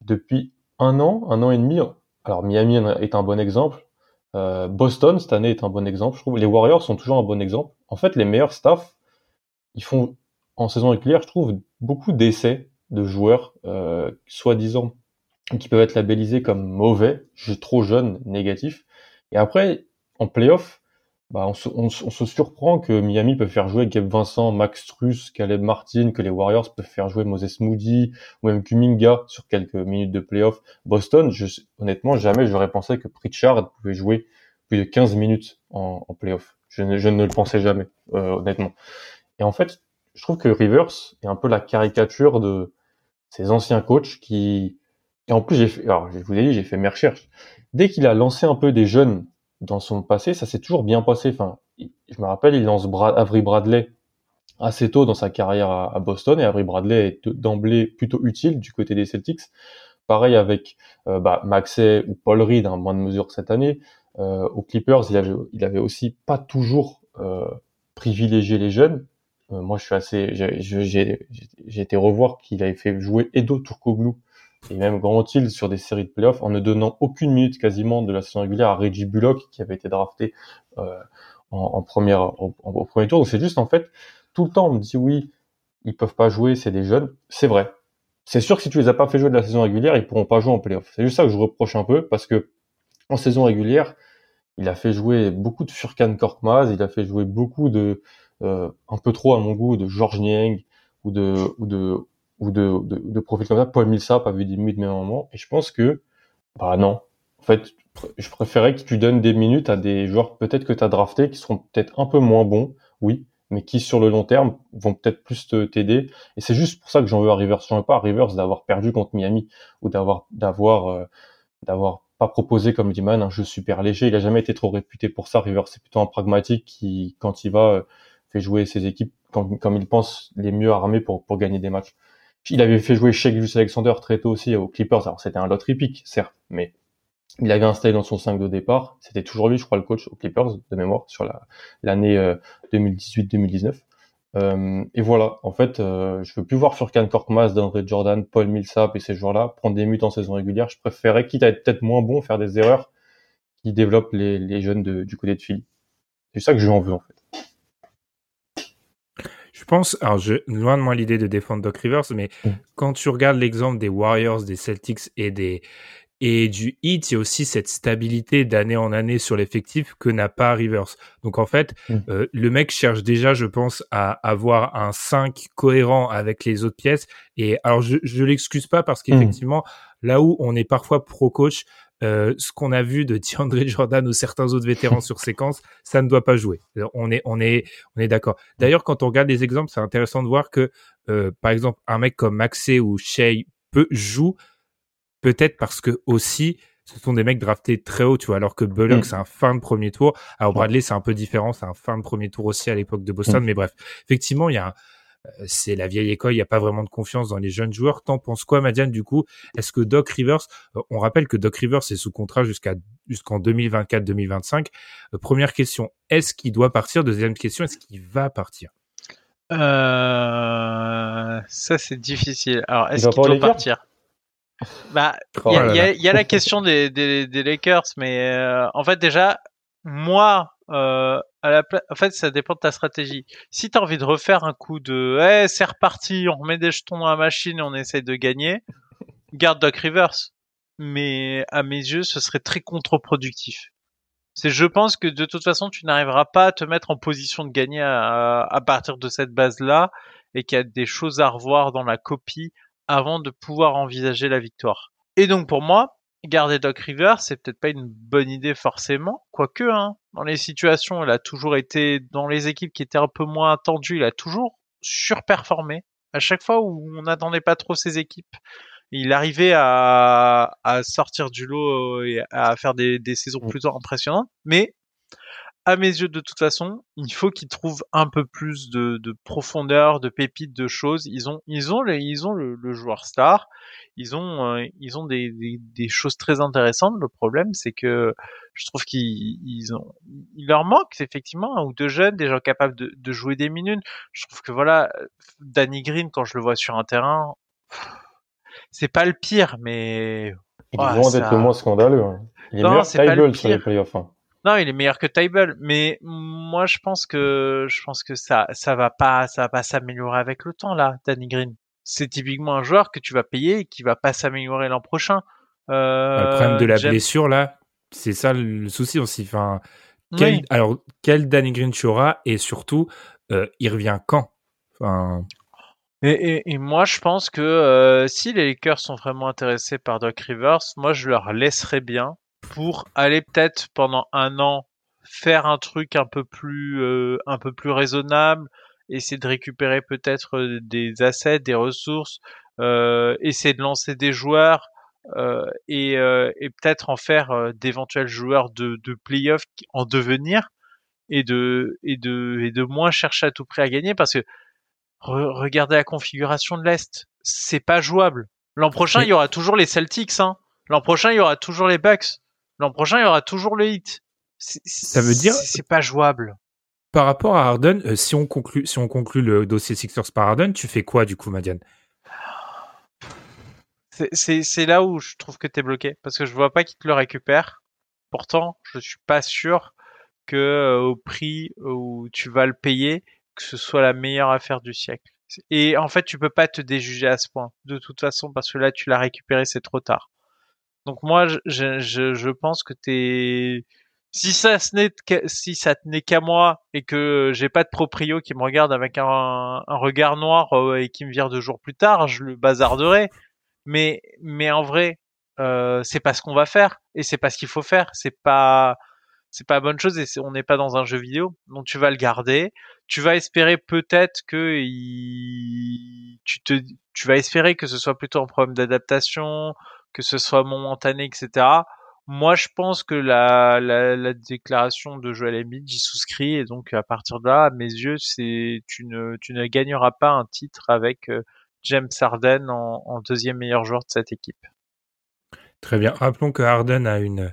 depuis un an, un an et demi, alors Miami est un bon exemple. Euh, Boston cette année est un bon exemple. Je trouve les Warriors sont toujours un bon exemple. En fait, les meilleurs staffs, ils font en saison régulière, je trouve beaucoup d'essais de joueurs euh, soi-disant qui peuvent être labellisés comme mauvais, trop jeunes, négatifs. Et après, en playoff, bah, on, se, on, se surprend que Miami peut faire jouer Gabe Vincent, Max Truss, Caleb Martin, que les Warriors peuvent faire jouer Moses Moody ou même Kuminga sur quelques minutes de playoff. Boston, je, honnêtement, jamais j'aurais pensé que Pritchard pouvait jouer plus de 15 minutes en, en playoff. Je ne, je ne le pensais jamais, euh, honnêtement. Et en fait, je trouve que Rivers est un peu la caricature de ces anciens coachs qui, et en plus j'ai fait, alors je vous ai dit, j'ai fait mes recherches. Dès qu'il a lancé un peu des jeunes dans son passé, ça s'est toujours bien passé. Enfin, je me rappelle, il lance Avery Bradley assez tôt dans sa carrière à, Boston et Avery Bradley est d'emblée plutôt utile du côté des Celtics. Pareil avec euh, bah, Maxey ou Paul Reed, hein, moins de mesure cette année. Euh, aux Clippers, il avait, il avait aussi pas toujours euh, privilégié les jeunes. Euh, moi, je suis assez, j'ai été revoir qu'il avait fait jouer Edo Turkoglu et même Grand Hill sur des séries de playoffs en ne donnant aucune minute quasiment de la saison régulière à Reggie Bullock qui avait été drafté euh, en, au, premier tour. Donc c'est juste en fait tout le temps on me dit oui ils peuvent pas jouer, c'est des jeunes. C'est vrai. C'est sûr que si tu les as pas fait jouer de la saison régulière, ils pourront pas jouer en playoff. C'est juste ça que je reproche un peu parce que en saison régulière, il a fait jouer beaucoup de Furkan Korkmaz, il a fait jouer beaucoup de un peu trop à mon goût de George Niang ou de ou de ou de, de, de profils comme ça. Paul Millsap a vu des minutes même moment et je pense que bah non. En fait, je préférais que tu donnes des minutes à des joueurs peut-être que tu as drafté qui seront peut-être un peu moins bons, oui, mais qui sur le long terme vont peut-être plus t'aider. Et c'est juste pour ça que j'en veux à Rivers. J'en veux pas à Rivers d'avoir perdu contre Miami ou d'avoir d'avoir euh, d'avoir pas proposé comme dit Man un jeu super léger. Il a jamais été trop réputé pour ça. Rivers c'est plutôt un pragmatique qui quand il va euh, fait jouer ses équipes comme, comme il pense les mieux armés pour, pour gagner des matchs. Il avait fait jouer Shea Alexander très tôt aussi aux Clippers. Alors c'était un lot épique, certes, mais il avait installé dans son 5 de départ. C'était toujours lui, je crois, le coach aux Clippers de mémoire sur l'année 2018-2019. Euh, euh, et voilà, en fait, euh, je veux plus voir Furkan Korkmaz, DeAndre Jordan, Paul Millsap et ces joueurs-là prendre des mutes en saison régulière. Je préférais, quitte à être peut-être moins bon, faire des erreurs qui développent les, les jeunes de, du côté de Philly. C'est ça que j'en veux en fait. Je pense, alors je, loin de moi l'idée de défendre Doc Rivers, mais mm. quand tu regardes l'exemple des Warriors, des Celtics et des et du Heat, il y a aussi cette stabilité d'année en année sur l'effectif que n'a pas Rivers. Donc en fait, mm. euh, le mec cherche déjà, je pense, à avoir un 5 cohérent avec les autres pièces. Et alors je, je l'excuse pas parce mm. qu'effectivement, là où on est parfois pro coach, euh, ce qu'on a vu de DeAndre Jordan ou certains autres vétérans sur séquence, ça ne doit pas jouer. On est, on est, on est d'accord. D'ailleurs, quand on regarde les exemples, c'est intéressant de voir que, euh, par exemple, un mec comme Maxé ou Shea peut joue peut-être parce que aussi ce sont des mecs draftés très haut, tu vois, alors que Bullock, mm. c'est un fin de premier tour. Alors Bradley, c'est un peu différent, c'est un fin de premier tour aussi à l'époque de Boston, mm. mais bref, effectivement, il y a un, c'est la vieille école, il n'y a pas vraiment de confiance dans les jeunes joueurs. T'en penses quoi, Madiane, du coup? Est-ce que Doc Rivers, euh, on rappelle que Doc Rivers est sous contrat jusqu'à jusqu'en 2024-2025. Euh, première question, est-ce qu'il doit partir? Deuxième question, est-ce qu'il va partir? Euh, Ça, c'est difficile. Alors, est-ce qu'il doit partir? Bah, oh il y, a la question des, des, des Lakers, mais en fait déjà, moi, euh, en fait, ça dépend de ta stratégie. Si tu as envie de refaire un coup de, eh, c'est reparti, on remet des jetons dans la machine et on essaie de gagner, garde Doc Rivers. Mais à mes yeux, ce serait très contre-productif. C'est, je pense que de toute façon, tu n'arriveras pas à te mettre en position de gagner à, à partir de cette base-là et qu'il y a des choses à revoir dans la copie avant de pouvoir envisager la victoire. Et donc pour moi, garder Doc Rivers, c'est peut-être pas une bonne idée forcément, quoique hein, dans les situations, il a toujours été dans les équipes qui étaient un peu moins attendues, il a toujours surperformé. À chaque fois où on n'attendait pas trop ses équipes, il arrivait à, à sortir du lot et à faire des, des saisons mm. plutôt impressionnantes. Mais à mes yeux, de toute façon, il faut qu'ils trouvent un peu plus de, de, profondeur, de pépites, de choses. Ils ont, ils ont, ils ont le, le joueur star. Ils ont, euh, ils ont des, des, des, choses très intéressantes. Le problème, c'est que je trouve qu'ils ont, il leur manque effectivement un ou deux jeunes, des gens capables de, de, jouer des minutes. Je trouve que voilà, Danny Green, quand je le vois sur un terrain, c'est pas le pire, mais il est loin d'être le moins scandaleux. Hein. Il est non, meilleur sur les playoffs. Hein. Non, il est meilleur que Table, mais moi je pense que je pense que ça ça va pas ça va pas s'améliorer avec le temps là, Danny Green. C'est typiquement un joueur que tu vas payer et qui va pas s'améliorer l'an prochain. Euh, le problème de la blessure là, c'est ça le souci aussi. Enfin, quel, alors quel Danny Green tu auras et surtout euh, il revient quand? Enfin... Et, et, moi, je pense que euh, si les Lakers sont vraiment intéressés par Doc Rivers, moi, je leur laisserais bien pour aller peut-être pendant un an faire un truc un peu plus euh, un peu plus raisonnable, essayer de récupérer peut-être euh, des assets, des ressources, euh, essayer de lancer des joueurs euh, et, euh, et peut-être en faire d'éventuels joueurs de, de playoff en devenir et de et de et de moins chercher à tout prix à gagner parce que regardez la configuration de l'est, c'est pas jouable. L'an prochain, il y aura toujours les Celtics. Hein. L'an prochain, il y aura toujours les Bucks. L'an prochain, il y aura toujours le hit. Ça veut dire c'est pas jouable. Par rapport à Harden, euh, si on conclut si on conclut le dossier Sixers par Harden, tu fais quoi du coup, Madiane? C'est là où je trouve que tu es bloqué parce que je vois pas qu'il te le récupère. Pourtant, je suis pas sûr que euh, au prix où tu vas le payer, que ce soit la meilleure affaire du siècle. Et en fait, tu peux pas te déjuger à ce point, de toute façon, parce que là, tu l'as récupéré, c'est trop tard. Donc moi, je, je, je pense que t'es si ça n'est si ça tenait qu'à moi et que j'ai pas de proprio qui me regarde avec un, un regard noir euh, et qui me vire deux jours plus tard, je le bazarderai. Mais mais en vrai, euh, c'est pas ce qu'on va faire et c'est pas ce qu'il faut faire. C'est pas c'est pas bonne chose et on n'est pas dans un jeu vidéo. Donc tu vas le garder. Tu vas espérer peut-être que il, tu te tu vas espérer que ce soit plutôt un problème d'adaptation que ce soit momentané, etc. Moi, je pense que la, la, la déclaration de Joel Embiid, j'y souscris, et donc à partir de là, à mes yeux, c'est tu ne tu ne gagneras pas un titre avec euh, James Harden en, en deuxième meilleur joueur de cette équipe. Très bien. Rappelons que Harden a une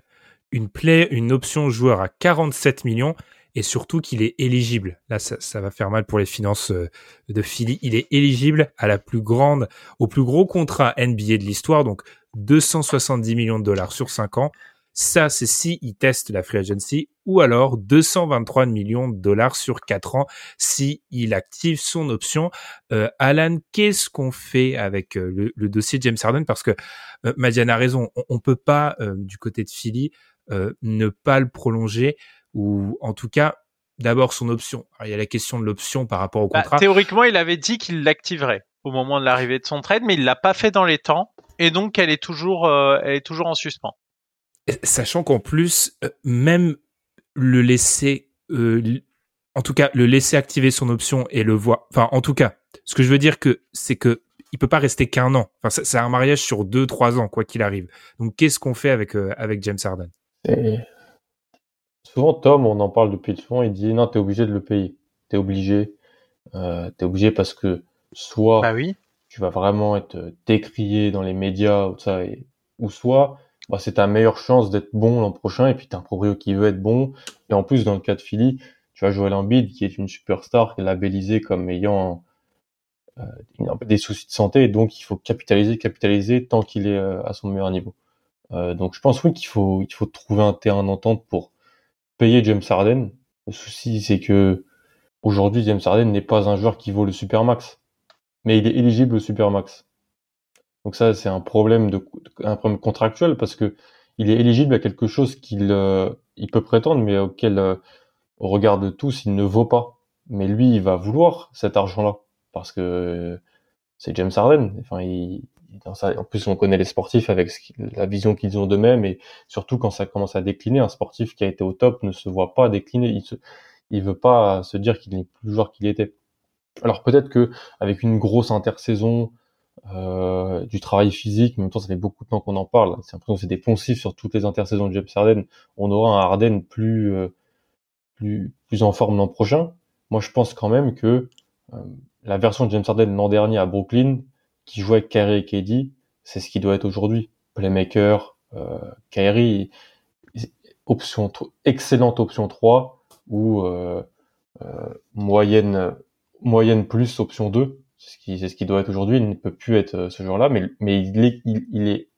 une play, une option joueur à 47 millions et surtout qu'il est éligible. Là, ça, ça, va faire mal pour les finances euh, de Philly. Il est éligible à la plus grande, au plus gros contrat NBA de l'histoire, donc 270 millions de dollars sur 5 ans. Ça, c'est si il teste la free agency, ou alors 223 millions de dollars sur 4 ans si il active son option. Euh, Alan, qu'est-ce qu'on fait avec euh, le, le, dossier James Harden? Parce que euh, Madiane a raison, on, on peut pas euh, du côté de Philly ne pas le prolonger ou en tout cas d'abord son option. il y a la question de l'option par rapport au bah, contrat. théoriquement, il avait dit qu'il l'activerait au moment de l'arrivée de son trade, mais il l'a pas fait dans les temps et donc elle est toujours, euh, elle est toujours en suspens. Sachant qu'en plus, euh, même le laisser, euh, en tout cas, le laisser activer son option et le voir. Enfin, en tout cas, ce que je veux dire que c'est que il peut pas rester qu'un an. Enfin, c'est un mariage sur deux, trois ans, quoi qu'il arrive. Donc, qu'est-ce qu'on fait avec avec James Harden? Souvent, Tom, on en parle depuis souvent. Il dit non, t'es obligé de le payer. T'es obligé. Euh, t'es obligé parce que soit bah oui tu vas vraiment être euh, décrié dans les médias ou ça, et, ou soit bah, c'est ta meilleure chance d'être bon l'an prochain et puis t'as un proprio qui veut être bon. Et en plus dans le cas de Philly tu vas jouer l'Ambide qui est une superstar qui est labellisée comme ayant euh, des soucis de santé donc il faut capitaliser capitaliser tant qu'il est euh, à son meilleur niveau. Donc je pense oui qu'il faut il faut trouver un terrain d'entente pour payer James Harden. Le souci, c'est que aujourd'hui, James Harden n'est pas un joueur qui vaut le supermax, mais il est éligible au supermax. Donc ça, c'est un problème de un problème contractuel parce que il est éligible à quelque chose qu'il euh, il peut prétendre, mais auquel, euh, au regard de tous, il ne vaut pas. Mais lui, il va vouloir cet argent-là parce que c'est James Harden. Enfin, il, en plus, on connaît les sportifs avec la vision qu'ils ont d'eux-mêmes et surtout quand ça commence à décliner, un sportif qui a été au top ne se voit pas décliner. Il, se, il veut pas se dire qu'il n'est plus joueur qu'il était. Alors peut-être que avec une grosse intersaison, euh, du travail physique, mais en même temps ça fait beaucoup de temps qu'on en parle. C'est l'impression que c'est des poncifs sur toutes les intersaisons de James Harden. On aura un Harden plus euh, plus en forme l'an prochain. Moi je pense quand même que euh, la version de James Harden l'an dernier à Brooklyn, qui jouait avec Kyrie et KD, c'est ce qui doit être aujourd'hui. Playmaker, Kyrie, option excellente option 3 ou moyenne moyenne plus option 2 c'est ce qui c'est ce qui doit être aujourd'hui. Il ne peut plus être euh, ce joueur-là. Mais mais il est il, est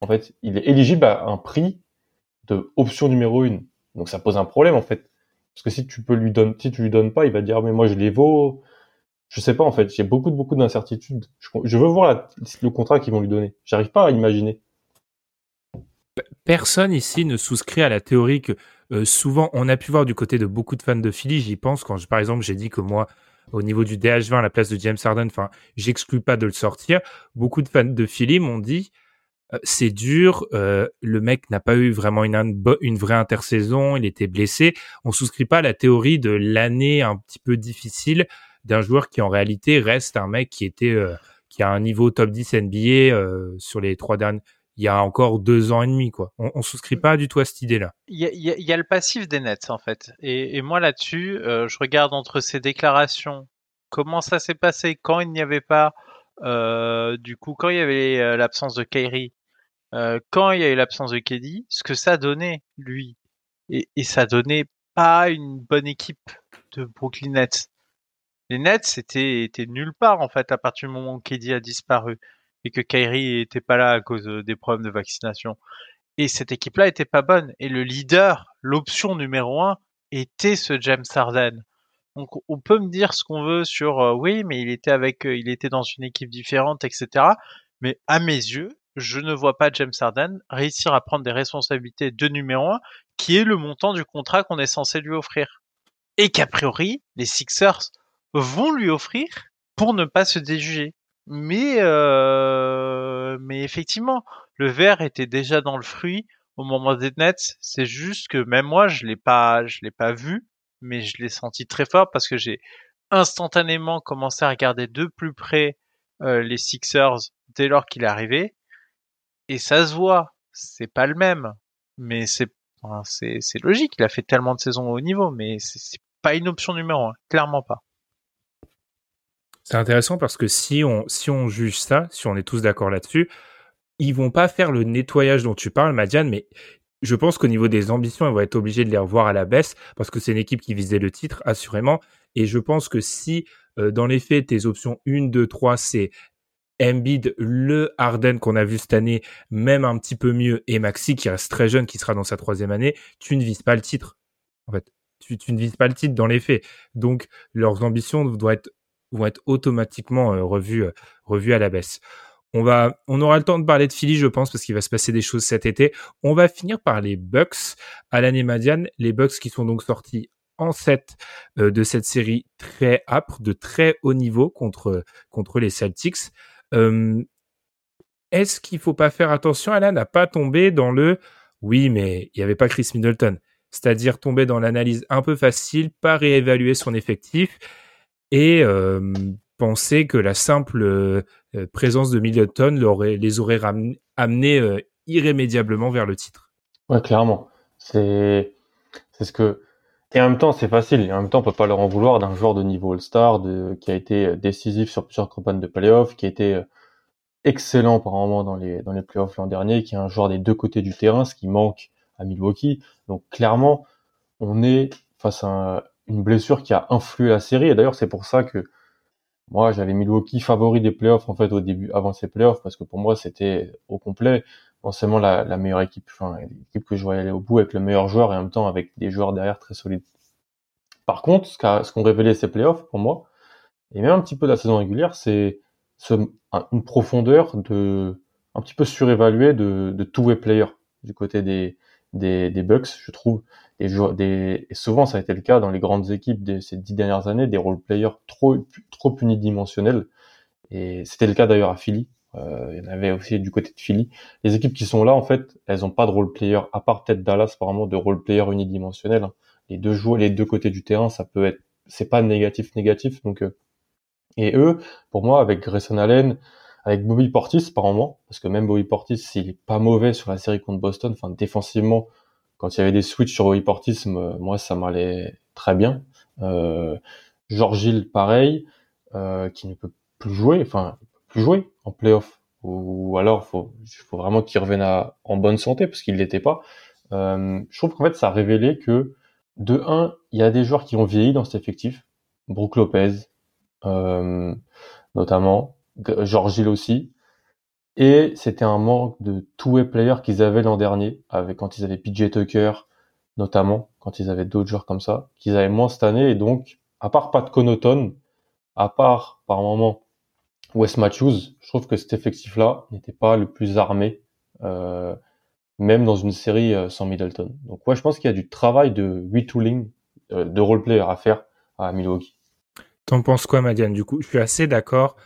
en fait il est éligible à un prix de option numéro 1 donc ça pose un problème en fait. Parce que si tu peux lui donner si tu lui donnes pas il va dire mais moi je les vaux. Je sais pas en fait. J'ai beaucoup beaucoup d'incertitudes. Je, veux voir le contrat qu'ils vont lui donner. J'arrive pas à imaginer. Personne ici ne souscrit à la théorie que euh, souvent on a pu voir du côté de beaucoup de fans de Philly. J'y pense quand, par exemple, j'ai dit que moi, au niveau du DH20 à la place de James Harden, enfin, j'exclus pas de le sortir. Beaucoup de fans de Philly m'ont dit euh, c'est dur, euh, le mec n'a pas eu vraiment une, vraie intersaison, il était blessé. On souscrit pas à la théorie de l'année un petit peu difficile d'un joueur qui en réalité reste un mec qui était qui a un niveau top 10 NBA sur les trois dernières il y a encore deux ans et demi, quoi. On, on souscrit pas du tout à cette idée-là. Il y y a, le passif des Nets, en fait. Et, et moi, là-dessus, euh, je regarde entre ces déclarations, comment ça s'est passé quand il n'y avait pas, euh, du coup, quand il y avait euh, l'absence de euh, quand il y a eu l'absence de KD, ce que ça donnait, lui. Et, et ça donnait pas une bonne équipe de Brooklyn Nets. Les Nets étaient, étaient nulle part, en fait, à partir du moment où KD a disparu et que Kyrie était pas là à cause euh, des problèmes de vaccination. Et cette équipe-là était pas bonne. Et le leader, l'option numéro un, était ce James Harden. Donc on peut me dire ce qu'on veut sur euh, oui, mais il était avec, euh, il était dans une équipe différente, etc. Mais à mes yeux, je ne vois pas James Harden réussir à prendre des responsabilités de numéro un, qui est le montant du contrat qu'on est censé lui offrir. Et qu'a priori, les Sixers vont lui offrir pour ne pas se déjuger. Mais, euh, mais effectivement, le verre était déjà dans le fruit au moment des Nets. C'est juste que même moi, je l'ai pas, je l'ai pas vu, mais je l'ai senti très fort parce que j'ai instantanément commencé à regarder de plus près euh, les Sixers dès lors qu'il est arrivé. Et ça se voit, c'est pas le même, mais c'est c'est logique. Il a fait tellement de saisons au niveau, mais c'est pas une option numéro un, clairement pas. C'est intéressant parce que si on, si on juge ça, si on est tous d'accord là-dessus, ils vont pas faire le nettoyage dont tu parles, Madiane, mais je pense qu'au niveau des ambitions, ils vont être obligés de les revoir à la baisse parce que c'est une équipe qui visait le titre, assurément. Et je pense que si, euh, dans les faits, tes options 1, 2, 3, c'est Embiid, le Harden qu'on a vu cette année, même un petit peu mieux, et Maxi qui reste très jeune, qui sera dans sa troisième année, tu ne vises pas le titre. En fait, tu, tu ne vises pas le titre dans les faits. Donc, leurs ambitions doivent être vont être automatiquement euh, revus, euh, revus à la baisse. On va, on aura le temps de parler de Philly, je pense, parce qu'il va se passer des choses cet été. On va finir par les Bucks à l'année Madiane, les Bucks qui sont donc sortis en 7 euh, de cette série très âpre, de très haut niveau contre contre les Celtics. Est-ce qu'il faut pas faire attention, Alan, à pas tomber dans le oui, mais il n'y avait pas Chris Middleton, c'est-à-dire tomber dans l'analyse un peu facile, pas réévaluer son effectif et euh, penser que la simple euh, présence de Middleton les aurait amenés euh, irrémédiablement vers le titre. Ouais, clairement. C'est ce que et en même temps c'est facile. Et en même temps on peut pas leur en vouloir d'un joueur de niveau All-Star qui a été décisif sur plusieurs campagnes de playoffs, qui a été excellent par moment dans les dans les playoffs l'an dernier, qui est un joueur des deux côtés du terrain, ce qui manque à Milwaukee. Donc clairement on est face à une blessure qui a influé la série. Et d'ailleurs, c'est pour ça que moi, j'avais Milwaukee favori des playoffs en fait au début, avant ces playoffs, parce que pour moi, c'était au complet seulement la, meilleure équipe, enfin l'équipe que je voyais aller au bout avec le meilleur joueur et en même temps avec des joueurs derrière très solides. Par contre, ce qu'ont révélé ces playoffs pour moi, et même un petit peu la saison régulière, c'est une profondeur de un petit peu surévaluée de, de two-way player du côté des, des, des Bucks, je trouve. Des, des, et souvent, ça a été le cas dans les grandes équipes de ces dix dernières années, des role players trop, trop unidimensionnels. Et c'était le cas d'ailleurs à Philly. Euh, il y en avait aussi du côté de Philly. Les équipes qui sont là, en fait, elles ont pas de role player, à part peut-être Dallas, apparemment, de role player unidimensionnel. Hein. Les deux joueurs, les deux côtés du terrain, ça peut être, c'est pas négatif négatif. Donc, euh, et eux, pour moi, avec Grayson Allen, avec Bobby Portis par moment, parce que même Bobby Portis, s'il est pas mauvais sur la série contre Boston, enfin défensivement, quand il y avait des switches sur Bobby Portis, moi ça m'allait très bien. Euh, George Hill, pareil, euh, qui ne peut plus jouer, enfin plus jouer en playoff, ou, alors faut, faut vraiment qu'il revienne à, en bonne santé parce qu'il l'était pas. Euh, je trouve qu'en fait ça a révélé que de un, il y a des joueurs qui ont vieilli dans cet effectif, Brook Lopez, euh, notamment. George Hill aussi. Et c'était un manque de two-way player qu'ils avaient l'an dernier, avec quand ils avaient PJ Tucker, notamment, quand ils avaient d'autres joueurs comme ça, qu'ils avaient moins cette année. Et donc, à part Pat Connaughton, à part par moment Wes Matthews, je trouve que cet effectif-là n'était pas le plus armé, euh, même dans une série euh, sans Middleton. Donc ouais, je pense qu'il y a du travail de retooling, euh, de role player à faire à Milwaukee. T'en penses quoi, Madiane? Du coup, je suis assez d'accord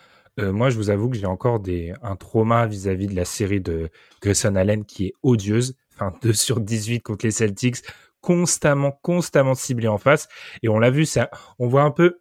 euh, moi, je vous avoue que j'ai encore un trauma vis-à-vis de la série de Grayson Allen qui est odieuse. Enfin, 2 sur 18 contre les Celtics, constamment, constamment ciblé en face. Et on l'a vu, ça, on voit un peu.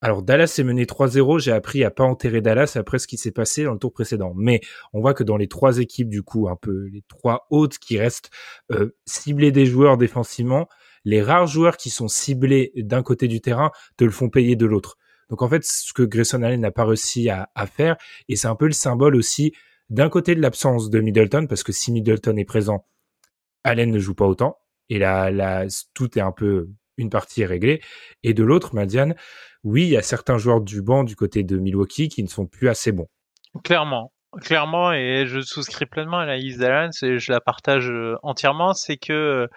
Alors, Dallas est mené 3-0. J'ai appris à pas enterrer Dallas après ce qui s'est passé dans le tour précédent. Mais on voit que dans les trois équipes, du coup, un peu les trois hautes qui restent euh, ciblés des joueurs défensivement, les rares joueurs qui sont ciblés d'un côté du terrain te le font payer de l'autre. Donc en fait, ce que Grayson Allen n'a pas réussi à, faire, et c'est un peu le symbole aussi d'un côté de l'absence de Middleton, parce que si Middleton est présent, Allen ne joue pas autant, et là, tout est un peu une partie est réglée. Et de l'autre, Madiane, oui, il y a certains joueurs du banc du côté de Milwaukee qui ne sont plus assez bons. Clairement, clairement, et je souscris pleinement à la liste d'Allen, et je la partage euh, entièrement, c'est que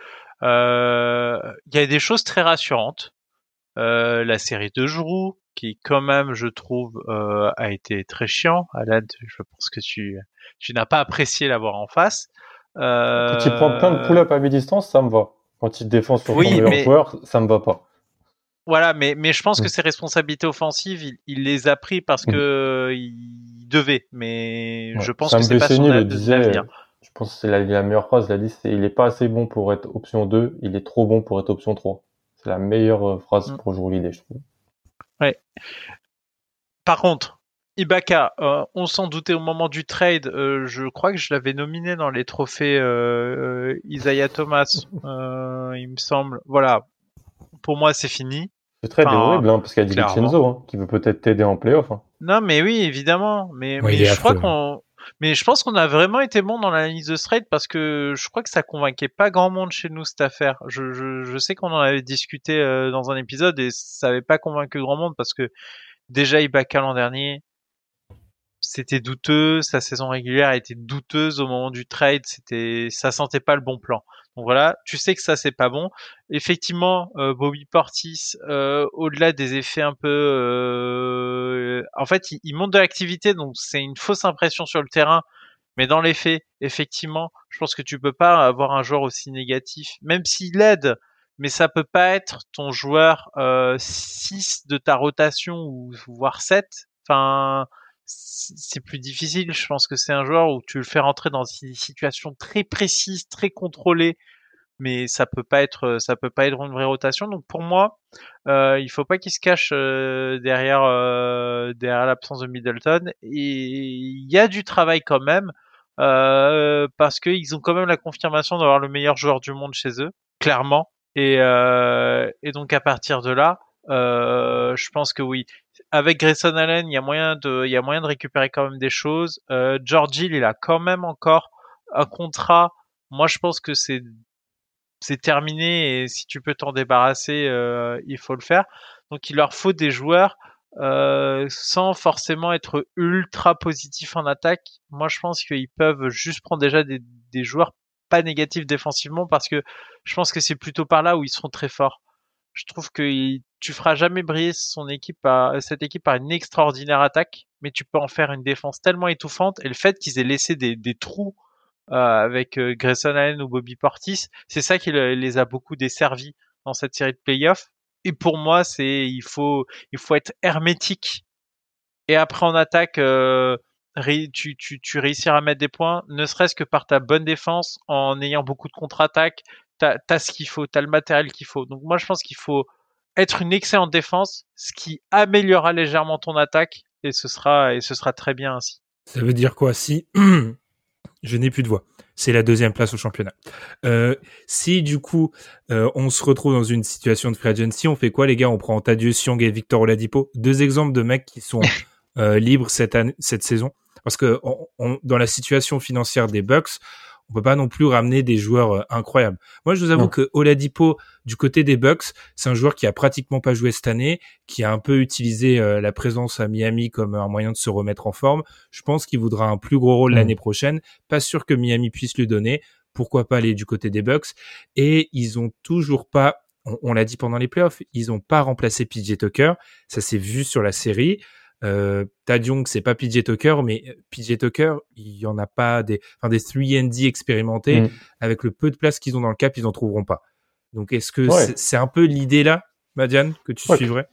euh, il y a des choses très rassurantes. Euh, la série de Jrou, qui quand même, je trouve, euh, a été très chiant. Alan, je pense que tu, tu n'as pas apprécié l'avoir en face. Euh... Quand il prend plein de pull-up à mi-distance, ça me va. Quand il défend sur oui, joueur, ça me va pas. Voilà, mais, mais je pense que mm. ses responsabilités offensives, il, il, les a pris parce mm. que il devait. Mais je pense que c'est pas son le disait, Je pense que c'est la, la, meilleure phrase. Il a dit, c'est, il est pas assez bon pour être option 2, il est trop bon pour être option 3. C'est la meilleure euh, phrase mm. pour jouer l'idée, je trouve. Ouais. Par contre, Ibaka, euh, on s'en doutait au moment du trade. Euh, je crois que je l'avais nominé dans les trophées euh, Isaiah Thomas, il me semble. Voilà. Pour moi, c'est fini. Le trade est horrible, hein, parce qu'il y a Vincenzo, hein, qui veut peut-être t'aider en playoff. Hein. Non, mais oui, évidemment. Mais, mais je crois qu'on mais je pense qu'on a vraiment été bon dans l'analyse de trade parce que je crois que ça convainquait pas grand monde chez nous cette affaire. Je, je, je sais qu'on en avait discuté euh, dans un épisode et ça avait pas convaincu grand monde parce que déjà Ibaka l'an dernier, c'était douteux, sa saison régulière a été douteuse au moment du trade, c'était ça sentait pas le bon plan. Donc voilà, tu sais que ça c'est pas bon. Effectivement, euh, Bobby Portis, euh, au-delà des effets un peu, euh, en fait, il, monte de l'activité, donc c'est une fausse impression sur le terrain. Mais dans les faits, effectivement, je pense que tu peux pas avoir un joueur aussi négatif, même s'il aide, mais ça peut pas être ton joueur 6 de ta rotation ou voire 7. Enfin, c'est plus difficile. Je pense que c'est un joueur où tu le fais rentrer dans des situations très précises, très contrôlées, mais ça peut pas être, ça peut pas être une vraie rotation. Donc pour moi, euh, il faut pas qu'il se cache euh, derrière euh, derrière l'absence de Middleton. Et il y a du travail quand même euh, parce qu'ils ont quand même la confirmation d'avoir le meilleur joueur du monde chez eux, clairement. Et, euh, et donc à partir de là, euh, je pense que oui. Avec Grayson Allen, il y a moyen de, il y a moyen de récupérer quand même des choses. Euh, George Hill, il a quand même encore un contrat. Moi, je pense que c'est c'est terminé et si tu peux t'en débarrasser, euh, il faut le faire. Donc, il leur faut des joueurs euh, sans forcément être ultra positifs en attaque. Moi, je pense qu'ils peuvent juste prendre déjà des, des joueurs pas négatifs défensivement parce que je pense que c'est plutôt par là où ils seront très forts. Je trouve que tu feras jamais briller son équipe par, cette équipe par une extraordinaire attaque, mais tu peux en faire une défense tellement étouffante. Et le fait qu'ils aient laissé des, des trous euh, avec euh, Grayson Allen ou Bobby Portis, c'est ça qui les a beaucoup desservis dans cette série de playoffs. Et pour moi, c'est il faut il faut être hermétique. Et après en attaque, euh, tu, tu, tu réussiras à mettre des points, ne serait-ce que par ta bonne défense, en ayant beaucoup de contre-attaques. T'as as ce qu'il faut, t'as le matériel qu'il faut. Donc moi, je pense qu'il faut être une excellente défense, ce qui améliorera légèrement ton attaque, et ce sera et ce sera très bien ainsi. Ça veut dire quoi si je n'ai plus de voix? C'est la deuxième place au championnat. Euh, si du coup euh, on se retrouve dans une situation de free agency, on fait quoi les gars? On prend Tadieu Siong et Victor Oladipo, deux exemples de mecs qui sont euh, libres cette année, cette saison. Parce que dans la situation financière des Bucks, on peut pas non plus ramener des joueurs euh, incroyables. Moi, je vous avoue que Oladipo, du côté des Bucks, c'est un joueur qui a pratiquement pas joué cette année, qui a un peu utilisé euh, la présence à Miami comme un moyen de se remettre en forme. Je pense qu'il voudra un plus gros rôle mm. l'année prochaine. Pas sûr que Miami puisse lui donner. Pourquoi pas aller du côté des Bucks? Et ils ont toujours pas on, l'a dit pendant les playoffs, ils ont pas remplacé PJ Tucker. Ça s'est vu sur la série. Euh, Tad Young, c'est pas PJ Tucker, mais euh, PJ Tucker, il y en a pas des, enfin des 3D expérimentés. Mm. Avec le peu de place qu'ils ont dans le cap, ils en trouveront pas. Donc, est-ce que c'est un peu l'idée là, Madiane, que tu suivrais?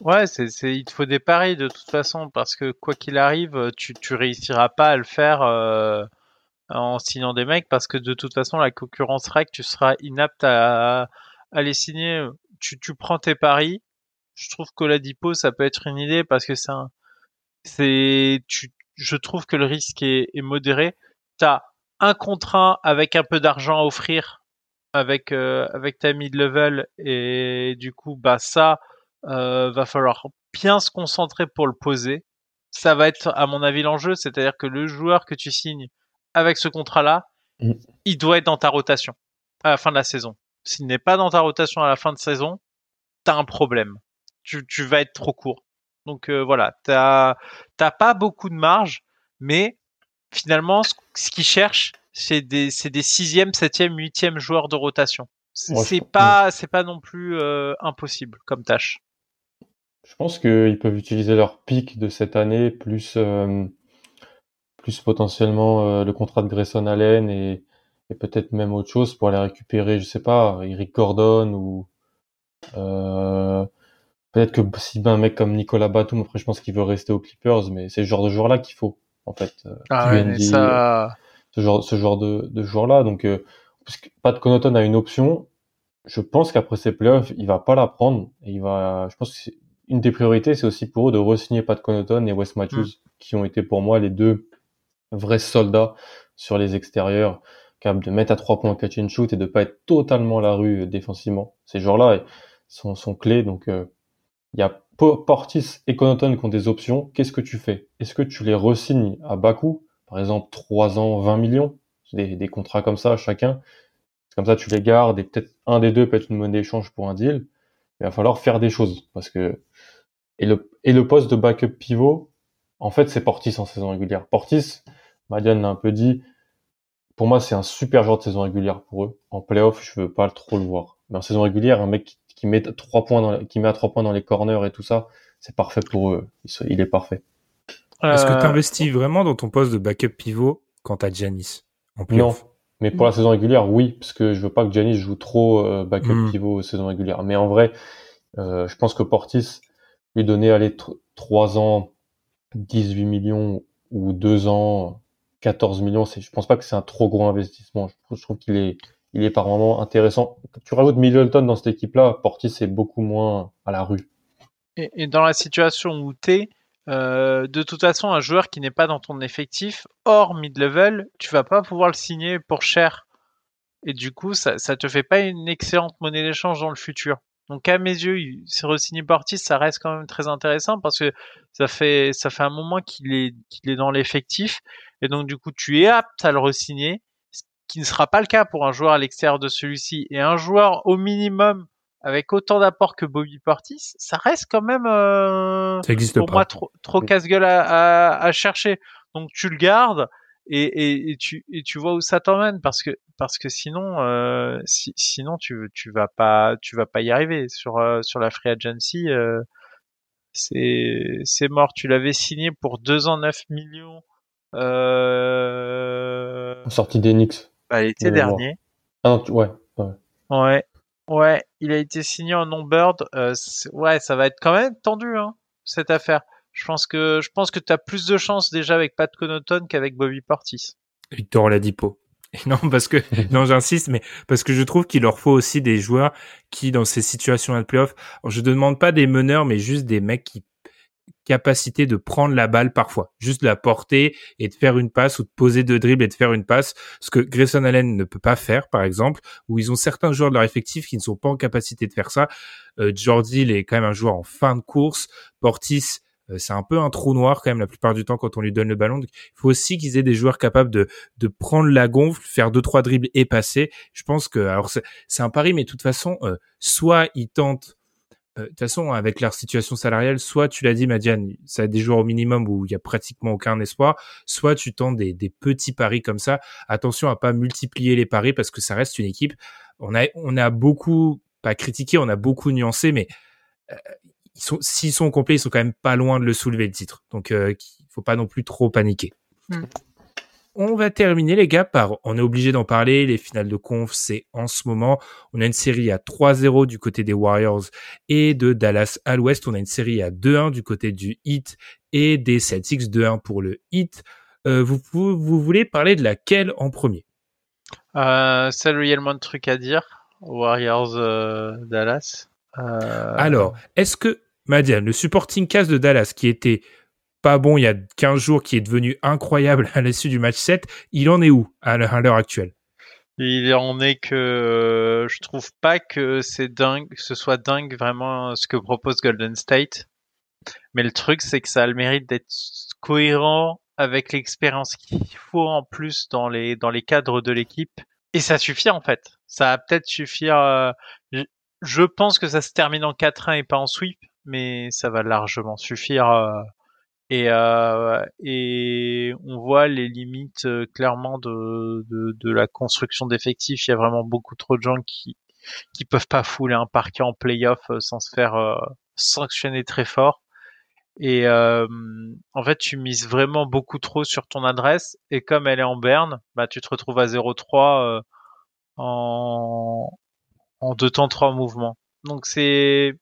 Ouais, c'est, il te faut des paris de toute façon parce que quoi qu'il arrive, tu, tu réussiras pas à le faire euh, en signant des mecs parce que de toute façon la concurrence règle, tu seras inapte à, à les signer. Tu, tu prends tes paris, je trouve qu'Oladipo ça peut être une idée parce que c'est un, c'est, tu, je trouve que le risque est, est modéré. T'as un contrat avec un peu d'argent à offrir avec euh, avec ta mid level et du coup bah ça euh, va falloir bien se concentrer pour le poser. Ça va être à mon avis l'enjeu, c'est-à-dire que le joueur que tu signes avec ce contrat-là, mm. il doit être dans ta rotation à la fin de la saison. S'il n'est pas dans ta rotation à la fin de saison, t'as un problème tu, tu vas être trop court. Donc euh, voilà, t'as t'as pas beaucoup de marge, mais finalement, ce, ce qu'ils cherchent, c'est des c'est des sixième, septième, huitième joueurs de rotation. C'est pas c'est pas non plus euh, impossible comme tâche. Je pense qu'ils peuvent utiliser leur pic de cette année plus euh, plus potentiellement le contrat de Grayson Allen et, et peut-être même autre chose pour aller récupérer, je sais pas, Eric Gordon ou euh, Peut-être que si ben, un mec comme Nicolas Batum, après je pense qu'il veut rester aux Clippers, mais c'est ce genre de joueur-là qu'il faut, en fait. Euh, ah ouais, ça... ce genre, ce genre de, de joueur-là. Donc, euh, Pat Connaughton a une option. Je pense qu'après ces playoffs, il va pas la prendre. Et il va, je pense que une des priorités, c'est aussi pour eux de re-signer Pat Connaughton et Wes Matthews, mm. qui ont été pour moi les deux vrais soldats sur les extérieurs, capables de mettre à trois points catch and shoot et de pas être totalement à la rue euh, défensivement. Ces joueurs-là sont, sont clés, donc euh, il y a Portis et Connaughton qui ont des options. Qu'est-ce que tu fais? Est-ce que tu les resignes à bas coût Par exemple, 3 ans, 20 millions? Des, des contrats comme ça chacun? Comme ça, tu les gardes et peut-être un des deux peut être une monnaie d'échange pour un deal. Il va falloir faire des choses parce que et le et le poste de backup pivot, en fait, c'est Portis en saison régulière. Portis, Madiane l'a un peu dit. Pour moi, c'est un super joueur de saison régulière pour eux. En playoff, je veux pas trop le voir. Mais en saison régulière, un mec qui met trois points dans, qui met à trois points dans les corners et tout ça, c'est parfait pour eux. Il, est parfait. Est-ce que tu investis vraiment dans ton poste de backup pivot quand t'as Janis Non, mais pour la saison régulière, oui, parce que je veux pas que Janis joue trop euh, backup hmm. pivot saison régulière. Mais en vrai, euh, je pense que Portis lui donner aller 3 ans, 18 millions ou 2 ans, 14 millions, c'est, je pense pas que c'est un trop gros investissement. je trouve qu'il est, il est par moment intéressant. Tu rajoutes Middleton dans cette équipe-là, Portis est beaucoup moins à la rue. Et, dans la situation où tu euh, de toute façon, un joueur qui n'est pas dans ton effectif, hors mid-level, tu vas pas pouvoir le signer pour cher. Et du coup, ça, ça te fait pas une excellente monnaie d'échange dans le futur. Donc à mes yeux, c'est re-signer Portis, ça reste quand même très intéressant parce que ça fait ça fait un moment qu'il est qu'il est dans l'effectif et donc du coup tu es apte à le re-signer qui ne sera pas le cas pour un joueur à l'extérieur de celui-ci. Et un joueur au minimum avec autant d'apport que Bobby Portis, ça reste quand même euh, pour moi trop, trop casse-gueule à, à, chercher. Donc tu le gardes et, et, tu et tu vois où ça t'emmène parce que parce que sinon euh, si, sinon tu tu vas pas tu vas pas y arriver sur euh, sur la free agency euh, c'est c'est mort tu l'avais signé pour deux ans 9 millions euh... sortie d'Enix bah, l'été dernier. ah, ouais, ouais. Ouais. Ouais il a été signé en non bird euh, ouais ça va être quand même tendu hein cette affaire. Je pense que je pense que tu as plus de chance déjà avec Pat Connaughton qu'avec Bobby Portis. Victor Oladipo. Non, parce que non, j'insiste, mais parce que je trouve qu'il leur faut aussi des joueurs qui, dans ces situations de playoff, je ne demande pas des meneurs, mais juste des mecs qui capacité de prendre la balle parfois, juste la porter et de faire une passe ou de poser deux dribbles et de faire une passe, ce que Grayson Allen ne peut pas faire, par exemple, où ils ont certains joueurs de leur effectif qui ne sont pas en capacité de faire ça. Euh, Jordi, il est quand même un joueur en fin de course. Portis, euh, c'est un peu un trou noir quand même la plupart du temps quand on lui donne le ballon. il faut aussi qu'ils aient des joueurs capables de, de prendre la gonfle, faire deux trois dribbles et passer. Je pense que alors c'est un pari, mais de toute façon, euh, soit ils tentent de toute façon, avec leur situation salariale, soit tu l'as dit, Madiane, ça a des joueurs au minimum où il y a pratiquement aucun espoir, soit tu tentes des, petits paris comme ça. Attention à pas multiplier les paris parce que ça reste une équipe. On a, on a beaucoup, pas critiqué, on a beaucoup nuancé, mais ils sont, s'ils sont complets, ils sont quand même pas loin de le soulever le titre. Donc, euh, il faut pas non plus trop paniquer. Hmm. On va terminer les gars par, on est obligé d'en parler, les finales de conf, c'est en ce moment. On a une série à 3-0 du côté des Warriors et de Dallas à l'ouest. On a une série à 2-1 du côté du Heat et des Celtics 2-1 pour le Heat. Euh, vous, vous, voulez parler de laquelle en premier? Euh, Celle réellement de trucs à dire. Warriors euh, Dallas. Euh... Alors, est-ce que Madiane, le supporting cast de Dallas qui était pas bon il y a 15 jours, qui est devenu incroyable à l'issue du match 7, il en est où à l'heure actuelle? Il en est que euh, je trouve pas que c'est dingue, ce soit dingue vraiment ce que propose Golden State. Mais le truc, c'est que ça a le mérite d'être cohérent avec l'expérience qu'il faut en plus dans les dans les cadres de l'équipe. Et ça suffit en fait. Ça va peut-être suffire. Euh, je pense que ça se termine en 4-1 et pas en sweep, mais ça va largement suffire. Euh, et, euh, et on voit les limites euh, clairement de, de, de la construction d'effectifs. Il y a vraiment beaucoup trop de gens qui qui peuvent pas fouler un parquet en playoff sans se faire sanctionner très fort. Et en fait, tu mises vraiment beaucoup trop sur ton adresse. Et comme elle est en berne, bah tu te retrouves à 0-3 en, en deux temps trois mouvements. Donc c'est